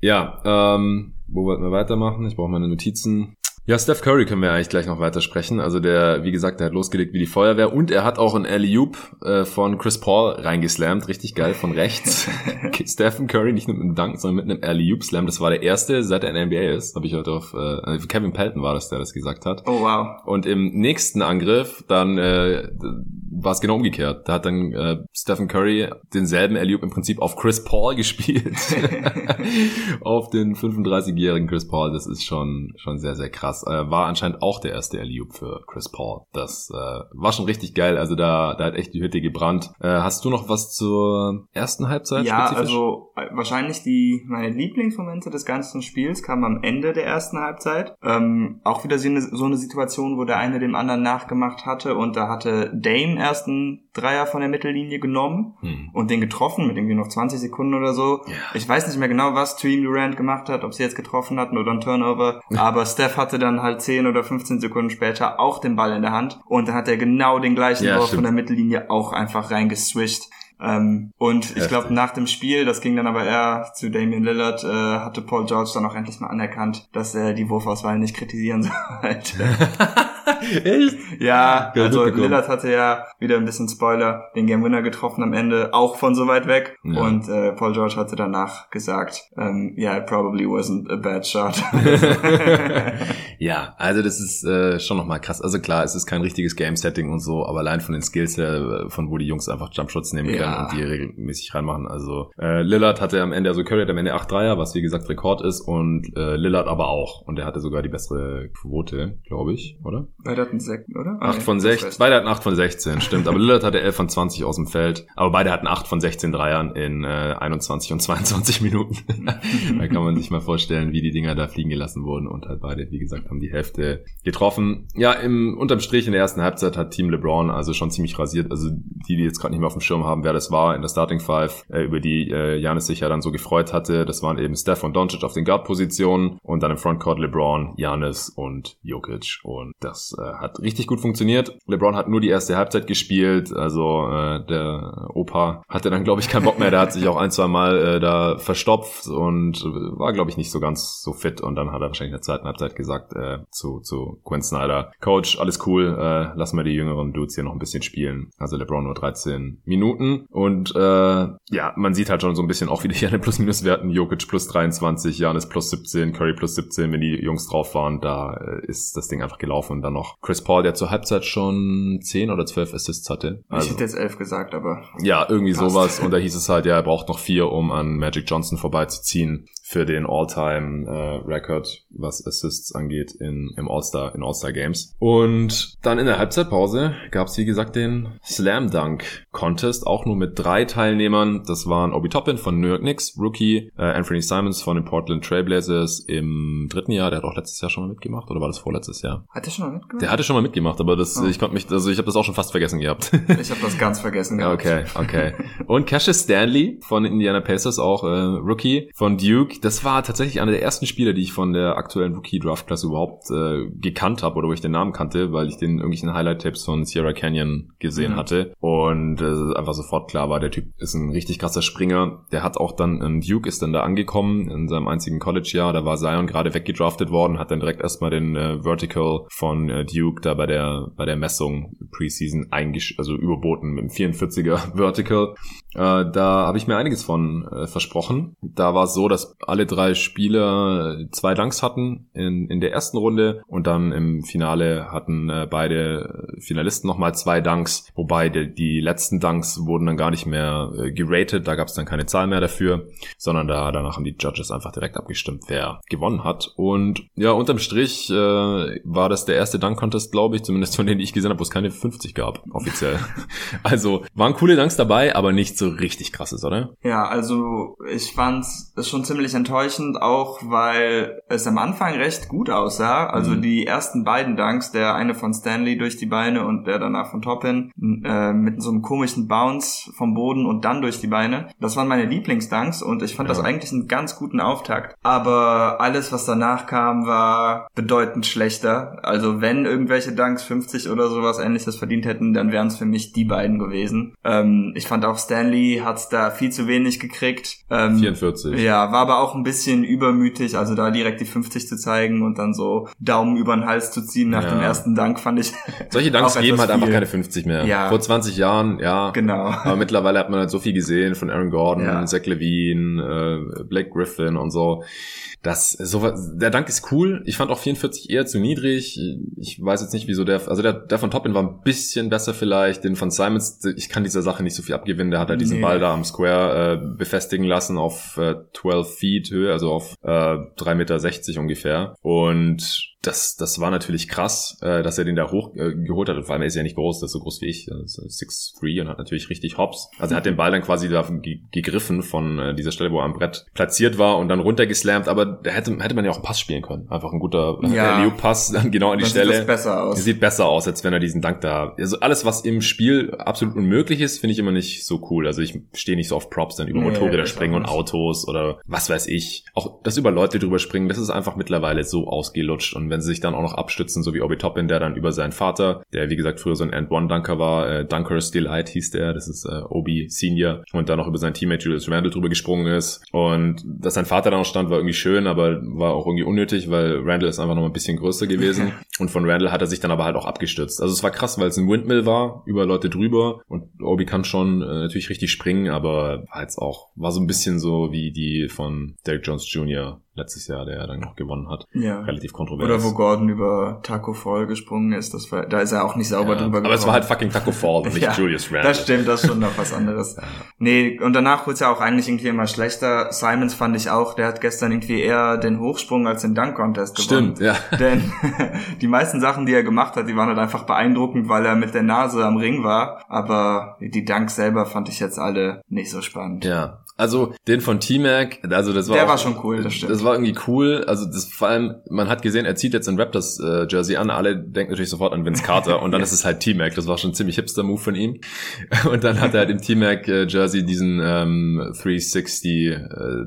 Ja, ähm, wo wollten wir weitermachen? Ich brauche meine Notizen. Ja, Steph Curry können wir eigentlich gleich noch weitersprechen. Also der, wie gesagt, der hat losgelegt wie die Feuerwehr und er hat auch ein alley äh, von Chris Paul reingeslammt. Richtig geil von rechts. Stephen Curry nicht nur mit einem Dank, sondern mit einem alley slam Das war der erste, seit er in der NBA ist. Habe ich heute auf, äh, Kevin Pelton war das, der das gesagt hat. Oh wow. Und im nächsten Angriff dann äh, war es genau umgekehrt. Da hat dann äh, Stephen Curry denselben Alley-Oop im Prinzip auf Chris Paul gespielt. auf den 35-jährigen Chris Paul. Das ist schon, schon sehr, sehr krass. Äh, war anscheinend auch der erste Alley-Oop für Chris Paul. Das äh, war schon richtig geil. Also da, da hat echt die Hütte gebrannt. Äh, hast du noch was zur ersten Halbzeit? Ja, spezifisch? also wahrscheinlich die meine Lieblingsmomente des ganzen Spiels kamen am Ende der ersten Halbzeit. Ähm, auch wieder so eine, so eine Situation, wo der eine dem anderen nachgemacht hatte und da hatte Dame ersten Dreier von der Mittellinie genommen hm. und den getroffen mit irgendwie noch 20 Sekunden oder so. Yeah. Ich weiß nicht mehr genau, was Team Durant gemacht hat, ob sie jetzt getroffen hatten oder ein Turnover, aber Steph hatte dann halt 10 oder 15 Sekunden später auch den Ball in der Hand und dann hat er genau den gleichen ja, Wurf von der Mittellinie auch einfach reingeswischt. Ähm, und ich glaube, nach dem Spiel, das ging dann aber eher zu Damian Lillard, äh, hatte Paul George dann auch endlich mal anerkannt, dass er die Wurfauswahl nicht kritisieren sollte. Echt? Ja, Geil also Lillard hatte ja wieder ein bisschen Spoiler, den Game Winner getroffen am Ende, auch von so weit weg. Ja. Und äh, Paul George hatte danach gesagt, ähm, yeah, it probably wasn't a bad shot. ja, also das ist äh, schon nochmal krass. Also klar, es ist kein richtiges Game-Setting und so, aber allein von den Skills her, von wo die Jungs einfach Jumpshots nehmen ja. können und die regelmäßig reinmachen. Also äh, Lillard hatte am Ende, also Curry hat am Ende 8 Dreier, was wie gesagt Rekord ist und äh, Lillard aber auch. Und er hatte sogar die bessere Quote, glaube ich, oder? Beide hatten 6, oder? 8 ah, von 16. Beide hatten 8 von 16, stimmt. Aber Lillard hatte 11 von 20 aus dem Feld. Aber beide hatten 8 von 16 Dreiern in äh, 21 und 22 Minuten. da kann man sich mal vorstellen, wie die Dinger da fliegen gelassen wurden. Und halt beide, wie gesagt, haben die Hälfte getroffen. Ja, im unterm Strich in der ersten Halbzeit hat Team LeBron also schon ziemlich rasiert. Also die, die jetzt gerade nicht mehr auf dem Schirm haben, wer das war in der Starting Five, äh, über die äh, Janis sich ja dann so gefreut hatte. Das waren eben Steph und Doncic auf den Guard-Positionen und dann im Frontcourt LeBron, Janis und Jokic. Und das äh, hat richtig gut funktioniert. LeBron hat nur die erste Halbzeit gespielt, also äh, der Opa hatte dann, glaube ich, keinen Bock mehr. Der hat sich auch ein, zwei Mal äh, da verstopft und war, glaube ich, nicht so ganz so fit. Und dann hat er wahrscheinlich in der zweiten Halbzeit gesagt äh, zu, zu Quinn Snyder, Coach, alles cool, äh, lassen wir die jüngeren Dudes hier noch ein bisschen spielen. Also LeBron nur 13 Minuten. Und äh, ja, man sieht halt schon so ein bisschen auch wieder hier eine Plus-Minus-Werten. Jokic plus 23, Janis plus 17, Curry plus 17, wenn die Jungs drauf waren, da äh, ist das Ding einfach gelaufen. Und dann noch Chris Paul, der zur Halbzeit schon 10 oder 12 Assists hatte. Also, ich hätte jetzt 11 gesagt, aber... Ja, irgendwie passt. sowas. Und da hieß es halt, ja, er braucht noch vier, um an Magic Johnson vorbeizuziehen für den All-Time-Record, äh, was Assists angeht in, im All-Star, in All-Star Games. Und dann in der Halbzeitpause gab es, wie gesagt, den Slam Dunk Contest, auch nur mit drei Teilnehmern. Das waren Obi Toppin von New York Knicks, Rookie, äh, Anthony Simons von den Portland Trailblazers im dritten Jahr, der hat auch letztes Jahr schon mal mitgemacht, oder war das vorletztes Jahr? Hat er schon mal mitgemacht? Der hatte schon mal mitgemacht, aber das, oh. ich konnte mich, also ich habe das auch schon fast vergessen gehabt. ich habe das ganz vergessen gehabt. Okay, okay. Und Cassius Stanley von Indiana Pacers, auch äh, Rookie von Duke das war tatsächlich einer der ersten Spieler, die ich von der aktuellen Rookie-Draft-Klasse überhaupt äh, gekannt habe oder wo ich den Namen kannte, weil ich den irgendwelchen Highlight-Tapes von Sierra Canyon gesehen mhm. hatte und äh, einfach sofort klar war, der Typ ist ein richtig krasser Springer. Der hat auch dann, in Duke ist dann da angekommen in seinem einzigen College-Jahr, da war Zion gerade weggedraftet worden, hat dann direkt erstmal den äh, Vertical von äh, Duke da bei der bei der Messung Preseason eingesch also überboten mit dem 44er Vertical. Äh, da habe ich mir einiges von äh, versprochen. Da war es so, dass alle drei Spieler zwei Dunks hatten in, in der ersten Runde und dann im Finale hatten äh, beide Finalisten nochmal zwei Dunks, wobei die, die letzten Dunks wurden dann gar nicht mehr äh, geratet, da gab es dann keine Zahl mehr dafür, sondern da danach haben die Judges einfach direkt abgestimmt, wer gewonnen hat. Und ja, unterm Strich äh, war das der erste Dunk-Contest, glaube ich, zumindest von denen, die ich gesehen habe, wo es keine 50 gab, offiziell. also waren coole Dunks dabei, aber nicht so richtig krasses, oder? Ja, also ich fand es schon ziemlich enttäuschend, auch weil es am Anfang recht gut aussah. Also mhm. die ersten beiden Dunks, der eine von Stanley durch die Beine und der danach von Toppin, äh, mit so einem komischen Bounce vom Boden und dann durch die Beine. Das waren meine Lieblingsdunks und ich fand ja. das eigentlich einen ganz guten Auftakt. Aber alles, was danach kam, war bedeutend schlechter. Also wenn irgendwelche Dunks 50 oder sowas ähnliches verdient hätten, dann wären es für mich die beiden gewesen. Ähm, ich fand auch Stanley hat's da viel zu wenig gekriegt. Ähm, 44. Ja, war aber auch ein bisschen übermütig, also da direkt die 50 zu zeigen und dann so Daumen über den Hals zu ziehen nach ja. dem ersten Dank fand ich. Solche Danks geben halt viel. einfach keine 50 mehr. Ja. Vor 20 Jahren, ja. Genau. Aber mittlerweile hat man halt so viel gesehen von Aaron Gordon, ja. Zach Levine, äh, Blake Griffin und so. Das, so, der Dank ist cool. Ich fand auch 44 eher zu niedrig. Ich weiß jetzt nicht, wieso der, also der, der von Toppin war ein bisschen besser vielleicht. Den von Simons, ich kann dieser Sache nicht so viel abgewinnen. Der hat halt diesen nee. Ball da am Square äh, befestigen lassen auf äh, 12 Feet Höhe, also auf äh, 3,60 Meter ungefähr. Und das, das war natürlich krass, äh, dass er den da hoch äh, geholt hat. Und vor allem er ist ja nicht groß, das ist so groß wie ich, 6'3 und hat natürlich richtig Hops. Also er hat den Ball dann quasi da gegriffen von äh, dieser Stelle, wo er am Brett platziert war und dann runtergeslammt. Aber da hätte, hätte man ja auch einen Pass spielen können. Einfach ein guter ja. pass dann genau an die das Stelle. Sieht besser aus. Sieht besser aus, als wenn er diesen Dank da. Also alles, was im Spiel absolut unmöglich ist, finde ich immer nicht so cool. Also ich stehe nicht so auf Props, dann über nee, Motorräder springen und Autos oder was weiß ich. Auch das über Leute drüber springen, das ist einfach mittlerweile so ausgelutscht und wenn sie sich dann auch noch abstützen, so wie Obi Toppin, der dann über seinen Vater, der wie gesagt früher so ein End-One-Dunker war, äh, Dunkers Delight hieß der, das ist äh, Obi Senior und dann noch über seinen Teammate Julius Randle drüber gesprungen ist. Und dass sein Vater da noch stand, war irgendwie schön, aber war auch irgendwie unnötig, weil Randle ist einfach noch ein bisschen größer gewesen. Und von Randle hat er sich dann aber halt auch abgestürzt. Also es war krass, weil es ein Windmill war, über Leute drüber. Und Obi kann schon äh, natürlich richtig springen, aber war jetzt auch, war so ein bisschen so wie die von Derek Jones Jr letztes Jahr, der ja dann noch gewonnen hat. Ja. Relativ kontrovers. Oder wo Gordon über Taco Fall gesprungen ist, das war, da ist er auch nicht sauber ja, drüber gekommen. Aber es war halt fucking Taco Fall, nicht ja, Julius Randle. Das stimmt, das ist schon noch was anderes. Nee, und danach wurde es ja auch eigentlich irgendwie immer schlechter. Simons fand ich auch, der hat gestern irgendwie eher den Hochsprung als den Dunk-Contest gewonnen. Stimmt, ja. Denn die meisten Sachen, die er gemacht hat, die waren halt einfach beeindruckend, weil er mit der Nase am Ring war. Aber die Dunks selber fand ich jetzt alle nicht so spannend. Ja, also den von T-Mac, also das war Der auch, war schon cool, das stimmt. Das war irgendwie cool. Also das vor allem, man hat gesehen, er zieht jetzt ein Raptors äh, Jersey an. Alle denken natürlich sofort an Vince Carter und dann ist es halt T-Mac. Das war schon ein ziemlich hipster Move von ihm. Und dann hat er halt im T-Mac äh, Jersey diesen ähm, 360 äh,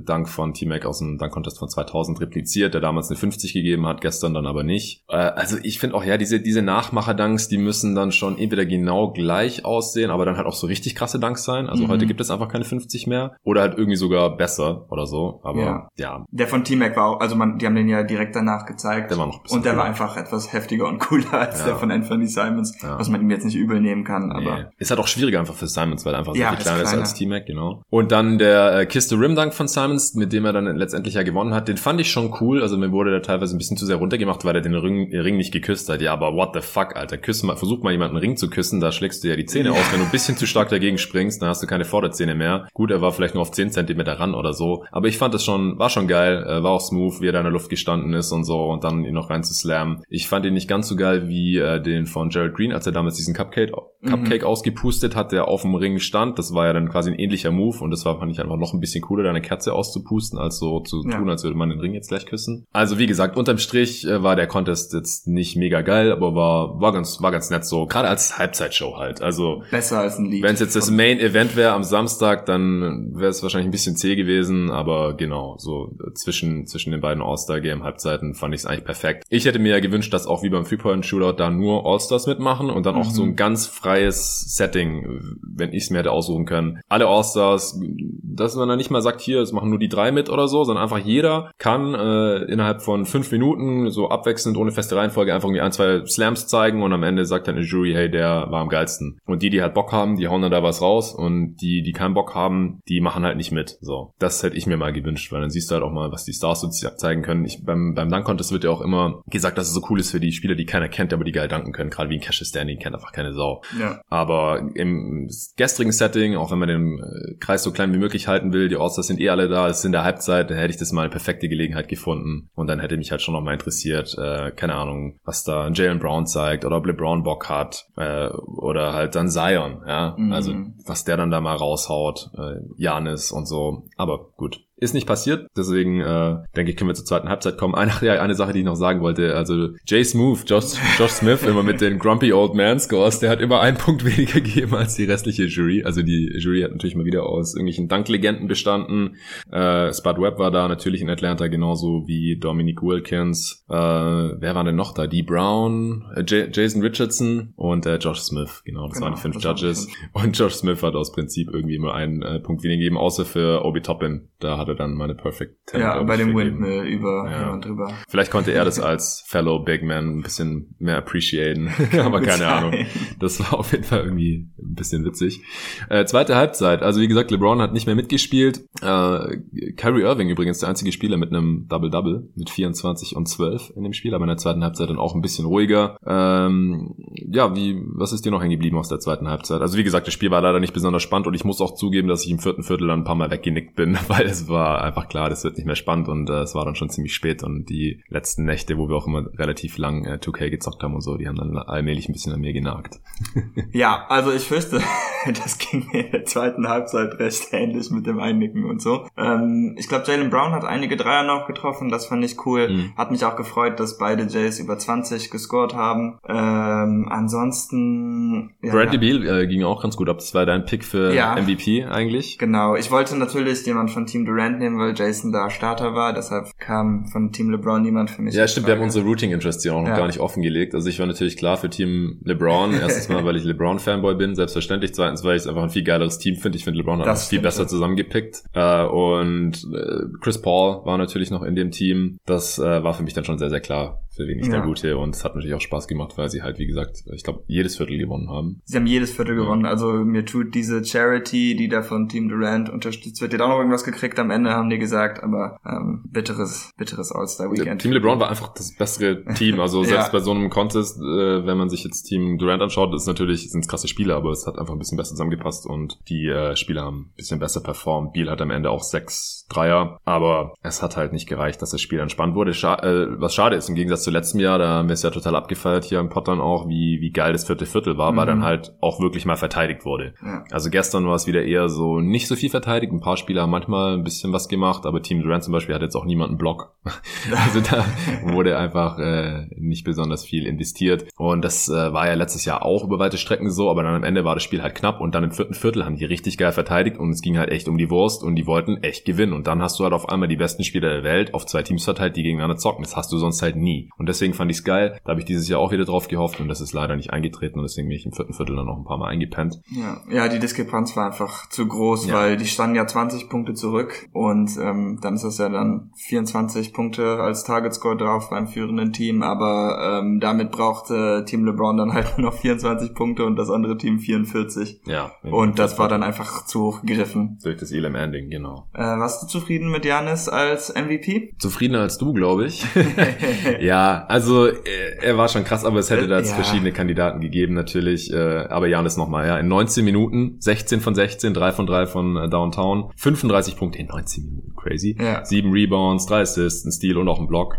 Dunk von T-Mac aus dem Dunk Contest von 2000 repliziert, der damals eine 50 gegeben hat, gestern dann aber nicht. Äh, also ich finde auch ja, diese diese Nachmacher Dunks, die müssen dann schon entweder genau gleich aussehen, aber dann halt auch so richtig krasse Dunks sein. Also mhm. heute gibt es einfach keine 50 mehr oder halt irgendwie sogar besser oder so. Aber ja. ja. Der von T-Mac war auch, also man, die haben den ja direkt danach gezeigt. Der war noch ein bisschen Und der cooler. war einfach etwas heftiger und cooler als ja. der von Anthony Simons, ja. was man ihm jetzt nicht übel nehmen kann. Aber nee. ist halt auch schwieriger einfach für Simons, weil er einfach so viel kleiner ist als T-Mac, genau. Und dann der äh, Kiss the Rim Dunk von Simons, mit dem er dann letztendlich ja gewonnen hat, den fand ich schon cool. Also mir wurde der teilweise ein bisschen zu sehr runtergemacht, weil er den Ring, den Ring nicht geküsst hat. Ja, aber what the fuck, Alter. Küss mal, versuch mal jemanden Ring zu küssen, da schlägst du ja die Zähne aus. Wenn du ein bisschen zu stark dagegen springst, dann hast du keine Vorderzähne mehr. Gut, er war vielleicht nur auf 10 Zentimeter ran oder so. Aber ich fand das schon, war schon geil, äh, war auch smooth, wie er da in der Luft gestanden ist und so und dann ihn noch rein zu slammen. Ich fand ihn nicht ganz so geil wie äh, den von Jared Green, als er damals diesen Cupcake, Cupcake mhm. ausgepustet hat, der auf dem Ring stand. Das war ja dann quasi ein ähnlicher Move und das war, fand ich einfach noch ein bisschen cooler, da eine Kerze auszupusten, als so zu ja. tun, als würde man den Ring jetzt gleich küssen. Also wie gesagt, unterm Strich äh, war der Contest jetzt nicht mega geil, aber war, war ganz, war ganz nett so, gerade als Halbzeitshow halt. Also besser als ein Lied. Wenn es jetzt das Main Event wäre am Samstag, dann wäre es wahrscheinlich ein bisschen zäh gewesen, aber genau, so zwischen, zwischen den beiden All-Star-Game-Halbzeiten fand ich es eigentlich perfekt. Ich hätte mir ja gewünscht, dass auch wie beim Three-Point-Shootout da nur All-Stars mitmachen und dann mhm. auch so ein mhm. ganz freies Setting, wenn ich es mir hätte aussuchen können. Alle All-Stars, dass man dann nicht mal sagt, hier, es machen nur die drei mit oder so, sondern einfach jeder kann äh, innerhalb von fünf Minuten so abwechselnd ohne feste Reihenfolge einfach irgendwie ein, zwei Slams zeigen und am Ende sagt dann eine Jury, hey, der war am geilsten. Und die, die halt Bock haben, die hauen dann da was raus und die, die keinen Bock haben, die machen halt nicht mit. So, das hätte ich mir mal gewünscht, weil dann siehst du halt auch mal, was die Stars so zeigen können. Ich, beim, beim Dunk Contest wird ja auch immer gesagt, dass es so cool ist für die Spieler, die keiner kennt, aber die geil danken können. Gerade wie ein Cassius Standing kennt einfach keine Sau. Ja. Aber im gestrigen Setting, auch wenn man den äh, Kreis so klein wie möglich halten will, die Allstars sind eh alle da, es ist in der Halbzeit, dann hätte ich das mal eine perfekte Gelegenheit gefunden. Und dann hätte mich halt schon noch mal interessiert, äh, keine Ahnung, was da Jalen Brown zeigt oder ob LeBron Bock hat äh, oder halt dann Zion, ja. Mhm. Also was der dann da mal raushaut, äh, Janis und so. Aber gut, ist nicht passiert, deswegen äh, denke ich, können wir zur zweiten Halbzeit kommen. Eine, ja, eine Sache, die ich noch sagen wollte, also Jay Smooth, Josh, Josh Smith, immer mit den Grumpy Old Man Scores, der hat immer einen Punkt weniger gegeben als die restliche Jury. Also die Jury hat natürlich mal wieder aus irgendwelchen Danklegenden bestanden. Äh, Spud Webb war da natürlich in Atlanta, genauso wie Dominic Wilkins. Äh, wer war denn noch da? Dee Brown, äh, Jason Richardson und äh, Josh Smith. Genau, das genau, waren die fünf Judges. Und Josh Smith hat aus Prinzip irgendwie immer einen äh, Punkt weniger gegeben, außer für Obi Toppin. Da hat Woche dann meine Perfect 10. Ja, bei dem Windmill über ja. jemand drüber. Vielleicht konnte er das als Fellow Big Man ein bisschen mehr appreciaten, aber keine Ahnung. Das war auf jeden Fall irgendwie ein bisschen witzig. Äh, zweite Halbzeit, also wie gesagt, LeBron hat nicht mehr mitgespielt. Äh, Kyrie Irving übrigens der einzige Spieler mit einem Double-Double mit 24 und 12 in dem Spiel, aber in der zweiten Halbzeit dann auch ein bisschen ruhiger. Ähm, ja, wie, was ist dir noch hängen geblieben aus der zweiten Halbzeit? Also wie gesagt, das Spiel war leider nicht besonders spannend und ich muss auch zugeben, dass ich im vierten Viertel dann ein paar Mal weggenickt bin, weil es war einfach klar, das wird nicht mehr spannend und äh, es war dann schon ziemlich spät und die letzten Nächte, wo wir auch immer relativ lang äh, 2K gezockt haben und so, die haben dann allmählich ein bisschen an mir genagt. ja, also ich fürchte, das ging mir in der zweiten Halbzeit recht ähnlich mit dem Einnicken und so. Ähm, ich glaube, Jalen Brown hat einige Dreier noch getroffen, das fand ich cool. Mhm. Hat mich auch gefreut, dass beide Jays über 20 gescored haben. Ähm, ansonsten... Ja, Bradley Beal äh, ging auch ganz gut ab. Das war dein Pick für ja, MVP eigentlich. Genau. Ich wollte natürlich jemand von Team Durant nehmen, weil Jason da Starter war. Deshalb kam von Team LeBron niemand für mich. Ja, stimmt. Wir haben unsere Routing Interests hier auch noch ja. gar nicht offengelegt. Also ich war natürlich klar für Team LeBron. Erstens mal, weil ich LeBron-Fanboy bin, selbstverständlich. Zweitens, weil ich es einfach ein viel geileres Team finde. Ich finde, LeBron hat das viel besser zusammengepickt. Äh, und äh, Chris Paul war natürlich noch in dem Team. Das äh, war für mich dann schon sehr, sehr klar, für wen ich ja. der Gute. Und es hat natürlich auch Spaß gemacht, weil sie halt, wie gesagt, ich glaube, jedes Viertel gewonnen haben. Sie haben jedes Viertel ja. gewonnen. Also mir tut diese Charity, die da von Team Durant unterstützt wird, die hat auch noch irgendwas gekriegt am Ende, haben die gesagt. Aber ähm, bitteres, bitteres All-Star-Weekend. Team LeBron war einfach das bessere Team. Also selbst ja. bei so einem Contest, äh, wenn man sich jetzt Team Durant anschaut, ist natürlich, sind krasse Spieler, aber es hat einfach ein bisschen besser zusammengepasst und die äh, Spieler haben ein bisschen besser performt. Beal hat am Ende auch sechs Dreier, aber es hat halt nicht gereicht, dass das Spiel entspannt wurde. Scha äh, was schade ist, im Gegensatz zu letztem Jahr, da haben wir es ja total abgefeiert hier im Pottern auch, wie, wie geil das vierte Viertel war, mhm. weil dann halt auch wirklich mal verteidigt wurde. Ja. Also gestern war es wieder eher so nicht so viel verteidigt. Ein paar Spieler haben manchmal ein bisschen was gemacht, aber Team Durant zum Beispiel hat jetzt auch niemanden Block. also da wurde einfach äh, nicht besonders viel investiert. Und das äh, war ja letztes Jahr auch über weite Strecken so, aber dann am Ende war das Spiel halt knapp und dann im vierten Viertel haben die richtig geil verteidigt und es ging halt echt um die Wurst und die wollten echt gewinnen. Und dann hast du halt auf einmal die besten Spieler der Welt auf zwei Teams verteilt, die gegeneinander zocken. Das hast du sonst halt nie. Und deswegen fand ich es geil. Da habe ich dieses Jahr auch wieder drauf gehofft und das ist leider nicht eingetreten und deswegen bin ich im vierten Viertel dann noch ein paar Mal eingepennt. Ja, ja die Diskrepanz war einfach zu groß, ja. weil die standen ja 20 Punkte zurück und ähm, dann ist das ja dann 24 Punkte als Target Score drauf beim führenden Team, aber ähm, damit brauchte Team LeBron dann halt nur noch 24 Punkte und das andere Team 44. Ja. Und das war dann einfach zu hoch gegriffen. Durch das Elam Ending, genau. Äh, warst du zufrieden mit Janis als MVP? Zufriedener als du, glaube ich. ja, also äh, er war schon krass, aber es hätte da ja. verschiedene Kandidaten gegeben natürlich. Äh, aber Janis nochmal, ja, in 19 Minuten, 16 von 16, 3 von 3 von äh, Downtown, 35 Punkte in 19 Minuten, crazy. Ja. 7 Rebounds, 3 Assists, ein Steal und auch ein Block.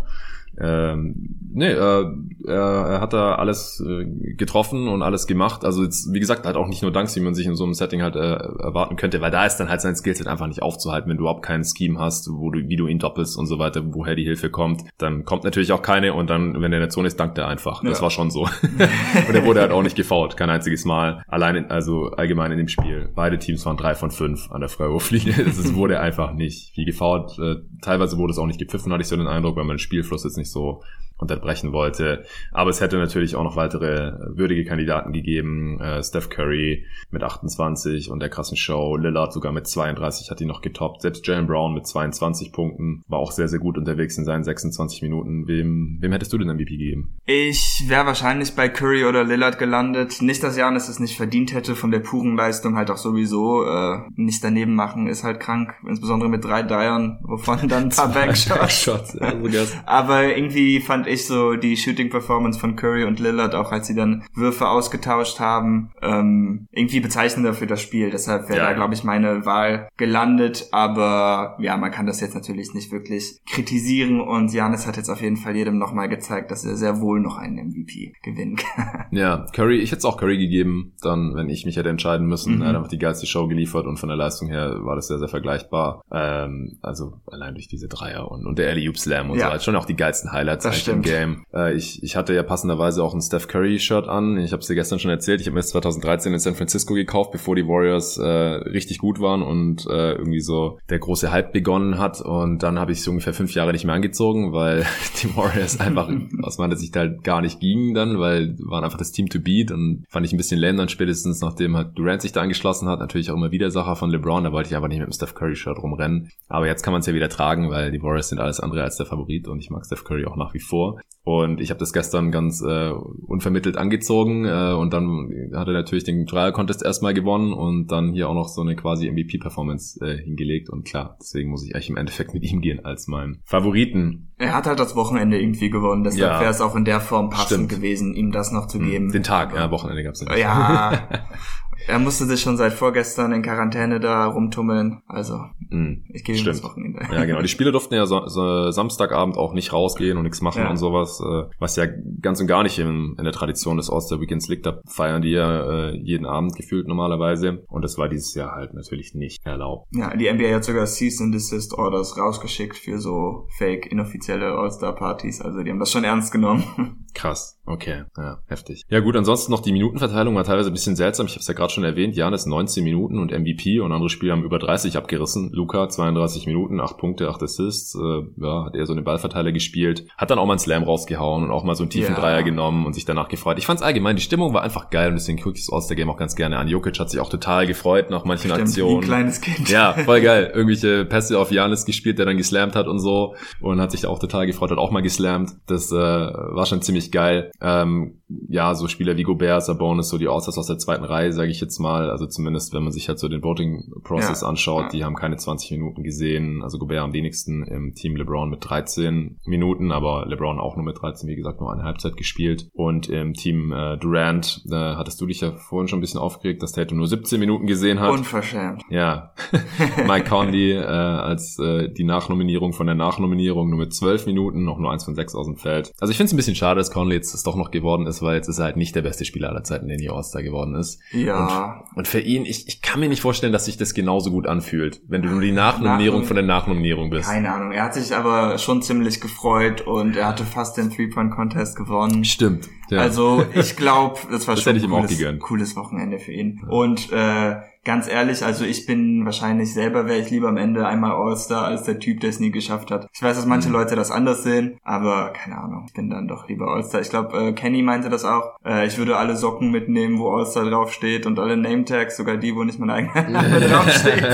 Ähm, nee, äh, er hat da alles äh, getroffen und alles gemacht. Also jetzt, wie gesagt, halt auch nicht nur Dunks, wie man sich in so einem Setting halt äh, erwarten könnte, weil da ist dann halt sein Skillset einfach nicht aufzuhalten, wenn du überhaupt keinen Scheme hast, wo du, wie du ihn doppelst und so weiter, woher die Hilfe kommt. Dann kommt natürlich auch keine und dann, wenn er in der Zone ist, dankt er einfach. Ja. Das war schon so. und er wurde halt auch nicht gefault, kein einziges Mal. Allein, in, also allgemein in dem Spiel. Beide Teams waren drei von fünf an der Freiwurflinie. Es wurde einfach nicht viel gefault. Äh, teilweise wurde es auch nicht gepfiffen, hatte ich so den Eindruck, weil mein Spielfluss jetzt nicht so unterbrechen wollte. Aber es hätte natürlich auch noch weitere würdige Kandidaten gegeben. Äh, Steph Curry mit 28 und der krassen Show. Lillard sogar mit 32 hat ihn noch getoppt. Selbst Jalen Brown mit 22 Punkten war auch sehr, sehr gut unterwegs in seinen 26 Minuten. Wem, wem hättest du den MVP gegeben? Ich wäre wahrscheinlich bei Curry oder Lillard gelandet. Nicht, dass Janis es nicht verdient hätte, von der puren Leistung halt auch sowieso. Äh, nicht daneben machen ist halt krank. Insbesondere mit drei Dreiern, wovon dann ein paar Bankshots. Aber irgendwie fand fand ich so die Shooting-Performance von Curry und Lillard, auch als sie dann Würfe ausgetauscht haben, ähm, irgendwie bezeichnender für das Spiel. Deshalb wäre ja. da, glaube ich, meine Wahl gelandet. Aber ja, man kann das jetzt natürlich nicht wirklich kritisieren. Und Janis hat jetzt auf jeden Fall jedem nochmal gezeigt, dass er sehr wohl noch einen MVP gewinnen kann. Ja, Curry, ich hätte es auch Curry gegeben, dann, wenn ich mich hätte entscheiden müssen. Mhm. Er hat einfach die geilste Show geliefert und von der Leistung her war das sehr, sehr vergleichbar. Ähm, also allein durch diese Dreier und, und der Alley-Oop Slam und ja. so. Hat schon auch die geilsten Highlights das dem Game. Äh, ich, ich hatte ja passenderweise auch ein Steph Curry Shirt an. Ich habe es dir gestern schon erzählt. Ich habe mir das 2013 in San Francisco gekauft, bevor die Warriors äh, richtig gut waren und äh, irgendwie so der große Hype begonnen hat. Und dann habe ich es ungefähr fünf Jahre nicht mehr angezogen, weil die Warriors einfach aus meiner Sicht halt gar nicht gingen dann, weil waren einfach das Team to beat und fand ich ein bisschen lame dann spätestens, nachdem halt Durant sich da angeschlossen hat. Natürlich auch immer wieder Sache von LeBron. Da wollte ich einfach nicht mit dem Steph Curry Shirt rumrennen. Aber jetzt kann man es ja wieder tragen, weil die Warriors sind alles andere als der Favorit und ich mag Steph Curry auch nach wie vor. Und ich habe das gestern ganz äh, unvermittelt angezogen äh, und dann hat er natürlich den Trial Contest erstmal gewonnen und dann hier auch noch so eine quasi MVP-Performance äh, hingelegt. Und klar, deswegen muss ich eigentlich im Endeffekt mit ihm gehen als meinem Favoriten. Er hat halt das Wochenende irgendwie gewonnen, deshalb ja, wäre es auch in der Form passend stimmt. gewesen, ihm das noch zu hm, geben. Den Tag, ja, Wochenende gab's ja nicht. Ja, Er musste sich schon seit vorgestern in Quarantäne da rumtummeln. Also, mm, ich gebe ihm das Wochenende. Ja, genau. Die Spieler durften ja so, so Samstagabend auch nicht rausgehen und nichts machen ja. und sowas, äh, was ja ganz und gar nicht in, in der Tradition des All-Star Weekends liegt. Da feiern die ja äh, jeden Abend gefühlt normalerweise. Und das war dieses Jahr halt natürlich nicht erlaubt. Ja, die NBA hat sogar Cease and Desist Orders rausgeschickt für so fake, inoffizielle All-Star-Partys. Also die haben das schon ernst genommen. Krass, okay, ja, heftig. Ja gut, ansonsten noch die Minutenverteilung war teilweise ein bisschen seltsam. Ich habe es ja gerade schon erwähnt, Janis 19 Minuten und MVP und andere Spieler haben über 30 abgerissen. Luca 32 Minuten, 8 Punkte, 8 Assists, äh, ja, hat eher so einen Ballverteiler gespielt. Hat dann auch mal einen Slam rausgehauen und auch mal so einen tiefen yeah. Dreier genommen und sich danach gefreut. Ich fand's allgemein, die Stimmung war einfach geil und deswegen gucke ich das All-Star-Game auch ganz gerne an. Jokic hat sich auch total gefreut nach manchen Stimmt, Aktionen. Wie ein kleines Kind. Ja, voll geil. Irgendwelche Pässe auf Janis gespielt, der dann geslammt hat und so und hat sich auch total gefreut, hat auch mal geslammt. Das äh, war schon ziemlich geil. Ähm, ja, so Spieler wie Gobert, Sabonis, so die Aussatz aus der zweiten Reihe, sage ich jetzt mal. Also zumindest, wenn man sich halt so den Voting-Process ja, anschaut, ja. die haben keine 20 Minuten gesehen. Also Gobert am wenigsten im Team LeBron mit 13 Minuten, aber LeBron auch nur mit 13, wie gesagt, nur eine Halbzeit gespielt. Und im Team äh, Durant, da hattest du dich ja vorhin schon ein bisschen aufgeregt, dass Tatum nur 17 Minuten gesehen hat. Unverschämt. Ja. Mike Conley äh, als äh, die Nachnominierung von der Nachnominierung nur mit 12 Minuten, noch nur eins von sechs aus dem Feld. Also ich finde es ein bisschen schade, dass Conley jetzt das doch noch geworden ist, weil jetzt ist er halt nicht der beste Spieler aller Zeiten, der nie All-Star geworden ist. Ja. Und, und, für ihn, ich, ich kann mir nicht vorstellen, dass sich das genauso gut anfühlt, wenn du nur die Nachnominierung von der Nachnominierung bist. Keine Ahnung. Er hat sich aber schon ziemlich gefreut und er hatte fast den Three-Point-Contest gewonnen. Stimmt. Ja. Also ich glaube, das war das schon ein cooles, cooles Wochenende für ihn. Und äh, ganz ehrlich, also ich bin wahrscheinlich selber, wäre ich lieber am Ende einmal All-Star als der Typ, der es nie geschafft hat. Ich weiß, dass manche mhm. Leute das anders sehen, aber keine Ahnung, ich bin dann doch lieber All-Star. Ich glaube, äh, Kenny meinte das auch. Äh, ich würde alle Socken mitnehmen, wo All-Star draufsteht und alle Name-Tags, sogar die, wo nicht mein eigener Name draufsteht.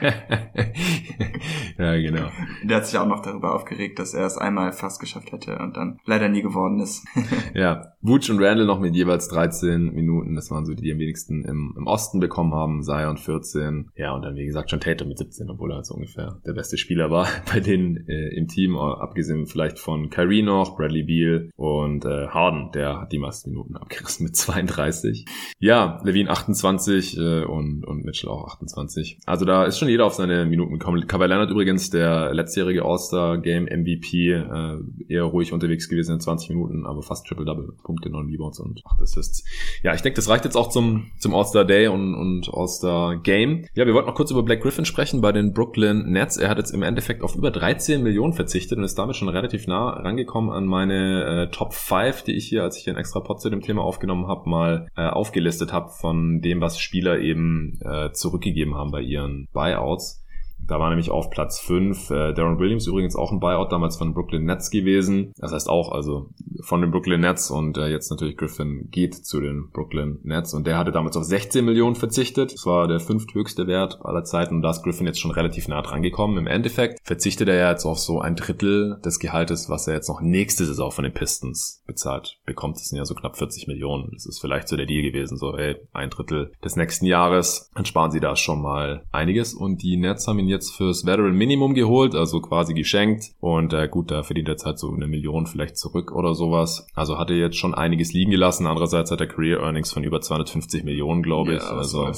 ja, genau. Der hat sich auch noch darüber aufgeregt, dass er es einmal fast geschafft hätte und dann leider nie geworden ist. ja, Wutsch und Randall noch mit jeweils 13 Minuten. Das waren so die, die am wenigsten im, im Osten bekommen haben. Zion 14. Ja, und dann wie gesagt schon Tatum mit 17, obwohl er halt so ungefähr der beste Spieler war bei denen äh, im Team. Abgesehen vielleicht von Kyrie noch, Bradley Beal und äh, Harden. Der hat die meisten Minuten abgerissen mit 32. Ja, Levine 28 äh, und, und Mitchell auch 28. Also da ist schon jeder auf seine Minuten gekommen. Kawhi Leonard übrigens, der letztjährige All-Star-Game MVP, äh, eher ruhig unterwegs gewesen in 20 Minuten, aber fast Triple-Double. Punkte, 9 Rebounds und 8 Assists. Ja, ich denke, das reicht jetzt auch zum, zum All-Star Day und, und All-Star Game. Ja, wir wollten noch kurz über Black Griffin sprechen bei den Brooklyn Nets. Er hat jetzt im Endeffekt auf über 13 Millionen verzichtet und ist damit schon relativ nah rangekommen an meine äh, Top 5, die ich hier, als ich hier einen extra Pod zu dem Thema aufgenommen habe, mal äh, aufgelistet habe von dem, was Spieler eben äh, zurückgegeben haben bei ihren Buyouts. Da war nämlich auf Platz 5 äh, Darren Williams übrigens auch ein Buyout damals von Brooklyn Nets gewesen. Das heißt auch also von den Brooklyn Nets und äh, jetzt natürlich Griffin geht zu den Brooklyn Nets und der hatte damals auf 16 Millionen verzichtet. Das war der fünfthöchste Wert aller Zeiten und da ist Griffin jetzt schon relativ nah dran gekommen. Im Endeffekt verzichtet er ja jetzt auf so ein Drittel des Gehaltes, was er jetzt noch nächste Saison von den Pistons bezahlt bekommt. Das sind ja so knapp 40 Millionen. Das ist vielleicht so der Deal gewesen, so ey, ein Drittel des nächsten Jahres. Dann sparen sie da schon mal einiges und die Nets haben ihn jetzt fürs Veteran Minimum geholt, also quasi geschenkt. Und äh, gut, da verdient er jetzt halt so eine Million vielleicht zurück oder sowas. Also hat er jetzt schon einiges liegen gelassen. Andererseits hat er Career Earnings von über 250 Millionen, glaube ich. Ja, also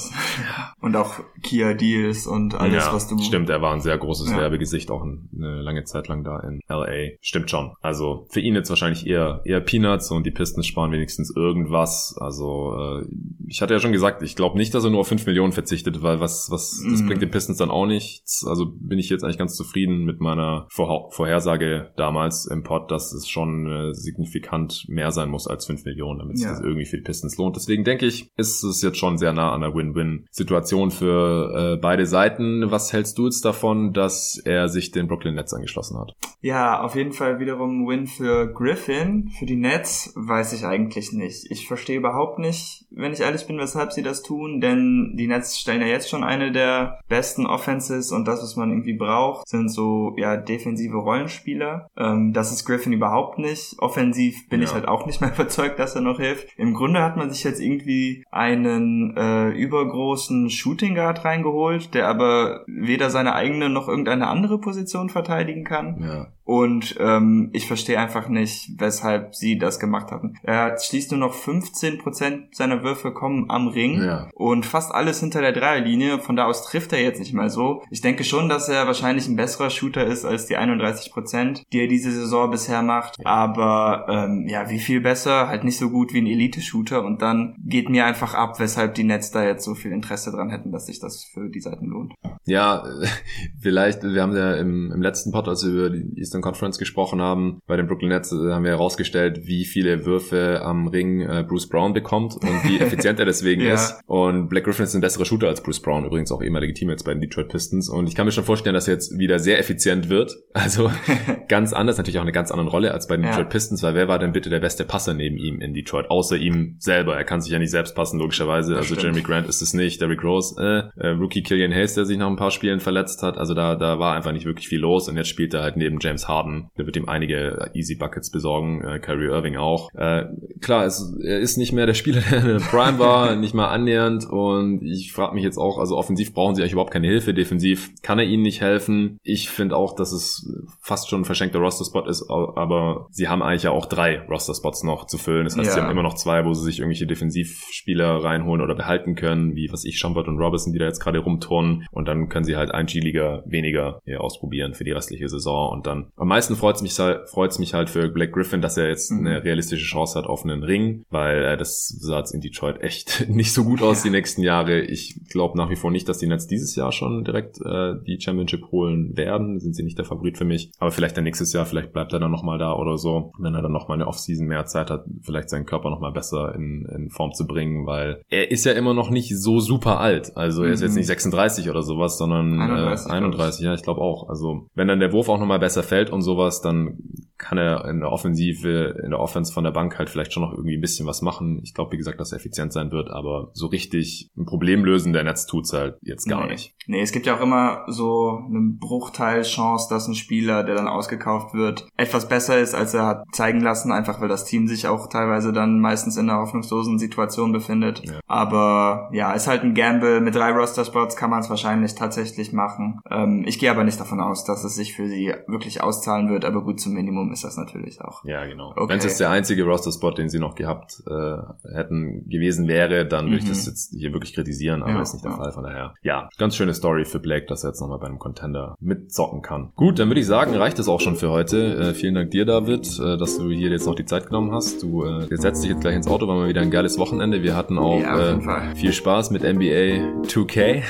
und auch Kia Deals und alles, ja, was du. Stimmt, er war ein sehr großes ja. Werbegesicht, auch eine lange Zeit lang da in LA. Stimmt schon. Also für ihn jetzt wahrscheinlich eher eher Peanuts und die Pistons sparen wenigstens irgendwas. Also äh, ich hatte ja schon gesagt, ich glaube nicht, dass er nur auf 5 Millionen verzichtet, weil was was das mhm. bringt den Pistons dann auch nicht nichts. Also bin ich jetzt eigentlich ganz zufrieden mit meiner Vor Vorhersage damals im Pod, dass es schon äh, signifikant mehr sein muss als 5 Millionen, damit sich ja. das irgendwie für die Pistons lohnt. Deswegen denke ich, ist es jetzt schon sehr nah an der Win-Win-Situation für äh, beide Seiten. Was hältst du jetzt davon, dass er sich den Brooklyn Nets angeschlossen hat? Ja, auf jeden Fall wiederum Win für Griffin. Für die Nets weiß ich eigentlich nicht. Ich verstehe überhaupt nicht, wenn ich ehrlich bin, weshalb sie das tun, denn die Nets stellen ja jetzt schon eine der besten Offenses und das, was man irgendwie braucht, sind so ja defensive Rollenspieler. Ähm, das ist Griffin überhaupt nicht. Offensiv bin ja. ich halt auch nicht mehr überzeugt, dass er noch hilft. Im Grunde hat man sich jetzt irgendwie einen äh, übergroßen Shooting Guard reingeholt, der aber weder seine eigene noch irgendeine andere Position verteidigen kann. Ja. Und ähm, ich verstehe einfach nicht, weshalb sie das gemacht hatten. Er schließt nur noch 15% seiner Würfe kommen am Ring ja. und fast alles hinter der Dreierlinie. Von da aus trifft er jetzt nicht mal so. Ich denke schon, dass er wahrscheinlich ein besserer Shooter ist als die 31%, die er diese Saison bisher macht. Ja. Aber ähm, ja, wie viel besser? Halt nicht so gut wie ein Elite-Shooter. Und dann geht mir einfach ab, weshalb die Nets da jetzt so viel Interesse dran hätten, dass sich das für die Seiten lohnt. Ja, vielleicht, wir haben ja im, im letzten Pod, als wir über die Eastern Conference gesprochen haben, bei den Brooklyn Nets äh, haben wir herausgestellt, wie viele Würfe am Ring äh, Bruce Brown bekommt und wie effizient er deswegen ja. ist. Und Black Griffin ist ein besserer Shooter als Bruce Brown, übrigens auch ehemalige Teammates bei den Detroit Pistons. Und ich kann mir schon vorstellen, dass er jetzt wieder sehr effizient wird. Also ganz anders, natürlich auch eine ganz andere Rolle als bei den ja. Detroit Pistons, weil wer war denn bitte der beste Passer neben ihm in Detroit? Außer ihm selber. Er kann sich ja nicht selbst passen, logischerweise. Das also stimmt. Jeremy Grant ist es nicht, Derrick Rose, äh, äh, Rookie Killian Hayes, der sich nach ein paar Spielen verletzt hat. Also da, da war einfach nicht wirklich viel los und jetzt spielt er halt neben James Harden. Der wird ihm einige Easy Buckets besorgen, äh, Kyrie Irving auch. Äh, klar, es, er ist nicht mehr der Spieler, der in Prime war, nicht mal annähernd und ich frage mich jetzt auch, also offensiv brauchen sie eigentlich überhaupt keine Hilfe, defensiv kann er ihnen nicht helfen. Ich finde auch, dass es fast schon ein verschenkter Roster-Spot ist, aber sie haben eigentlich ja auch drei Roster-Spots noch zu füllen. Das heißt, ja. sie haben immer noch zwei, wo sie sich irgendwelche Defensivspieler reinholen oder behalten können, wie was ich, Schampert und Robinson, die da jetzt gerade rumturnen und dann können sie halt ein G-Liga weniger hier ausprobieren für die restliche Saison und dann am meisten freut es mich, freut's mich halt für Black Griffin, dass er jetzt mhm. eine realistische Chance hat auf einen Ring, weil äh, das sah jetzt in Detroit echt nicht so gut aus die nächsten Jahre. Ich glaube nach wie vor nicht, dass die Nets dieses Jahr schon direkt äh, die Championship holen werden. Sind sie nicht der Favorit für mich. Aber vielleicht dann nächstes Jahr, vielleicht bleibt er dann nochmal da oder so. Wenn er dann nochmal eine Offseason mehr Zeit hat, vielleicht seinen Körper nochmal besser in, in Form zu bringen, weil er ist ja immer noch nicht so super alt. Also er ist jetzt mhm. nicht 36 oder sowas, sondern 31, äh, 31 ja, ich glaube auch. Also wenn dann der Wurf auch nochmal besser fällt und sowas, dann kann er in der Offensive, in der Offense von der Bank halt vielleicht schon noch irgendwie ein bisschen was machen. Ich glaube, wie gesagt, dass er effizient sein wird, aber so richtig ein Problem lösen der Netz tut's halt jetzt gar nee. nicht. Nee, es gibt ja auch immer so einen Bruchteil Chance, dass ein Spieler, der dann ausgekauft wird, etwas besser ist, als er hat zeigen lassen, einfach weil das Team sich auch teilweise dann meistens in einer hoffnungslosen Situation befindet. Ja. Aber ja, ist halt ein Gamble. Mit drei Roster-Spots kann man es wahrscheinlich tatsächlich machen. Ähm, ich gehe aber nicht davon aus, dass es sich für sie wirklich auszahlen wird, aber gut, zum Minimum ist das natürlich auch. Ja, genau. Okay. Wenn es jetzt der einzige Roster-Spot, den sie noch gehabt äh, hätten gewesen wäre, dann würde ich das mhm. jetzt hier wirklich kritisieren, aber ja, ist nicht der ja. Fall, von daher. Ja, ganz schöne Story für Blake, dass er jetzt nochmal bei einem Contender mitzocken kann. Gut, dann würde ich sagen, reicht es auch schon für heute. Äh, vielen Dank dir, David, äh, dass du hier jetzt noch die Zeit genommen hast. Du äh, setzt dich jetzt gleich ins Auto, war mal wieder ein geiles Wochenende. Wir hatten auch ja, äh, viel Spaß mit NBA 2K.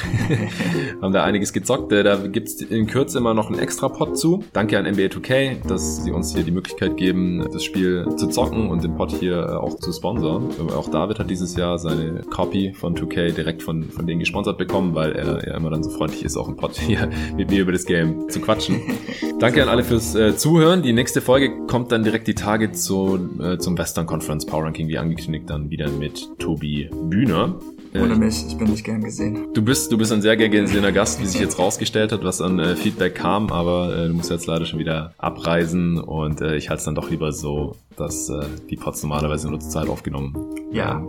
Haben da einiges gezockt. Äh, da gibt's in Kürze immer noch einen extra Pod zu. Danke an NBA 2K, dass sie uns hier die Möglichkeit geben, das Spiel zu zocken und den Pod hier äh, auch zu sponsern. Auch David hat dieses Jahr seine Copy von 2K direkt von, von denen gesponsert bekommen, weil er ja immer dann so freundlich ist, auch im Pod hier mit mir über das Game zu quatschen. Danke an alle fürs äh, Zuhören. Die nächste Folge kommt dann direkt die Tage zu, äh, zum Western Conference Power Ranking, wie angekündigt, dann wieder mit Tobi Bühner. Ohne mich, ich bin nicht gern gesehen. Du bist, du bist ein sehr gern gesehener Gast, wie sich jetzt rausgestellt hat, was an äh, Feedback kam, aber äh, du musst jetzt leider schon wieder abreisen und äh, ich halte es dann doch lieber so, dass äh, die Pots normalerweise nur zur Zeit aufgenommen ja.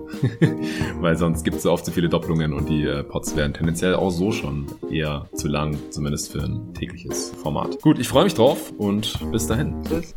Weil sonst gibt es so oft zu viele Doppelungen und die äh, Pots wären tendenziell auch so schon eher zu lang, zumindest für ein tägliches Format. Gut, ich freue mich drauf und bis dahin. Tschüss.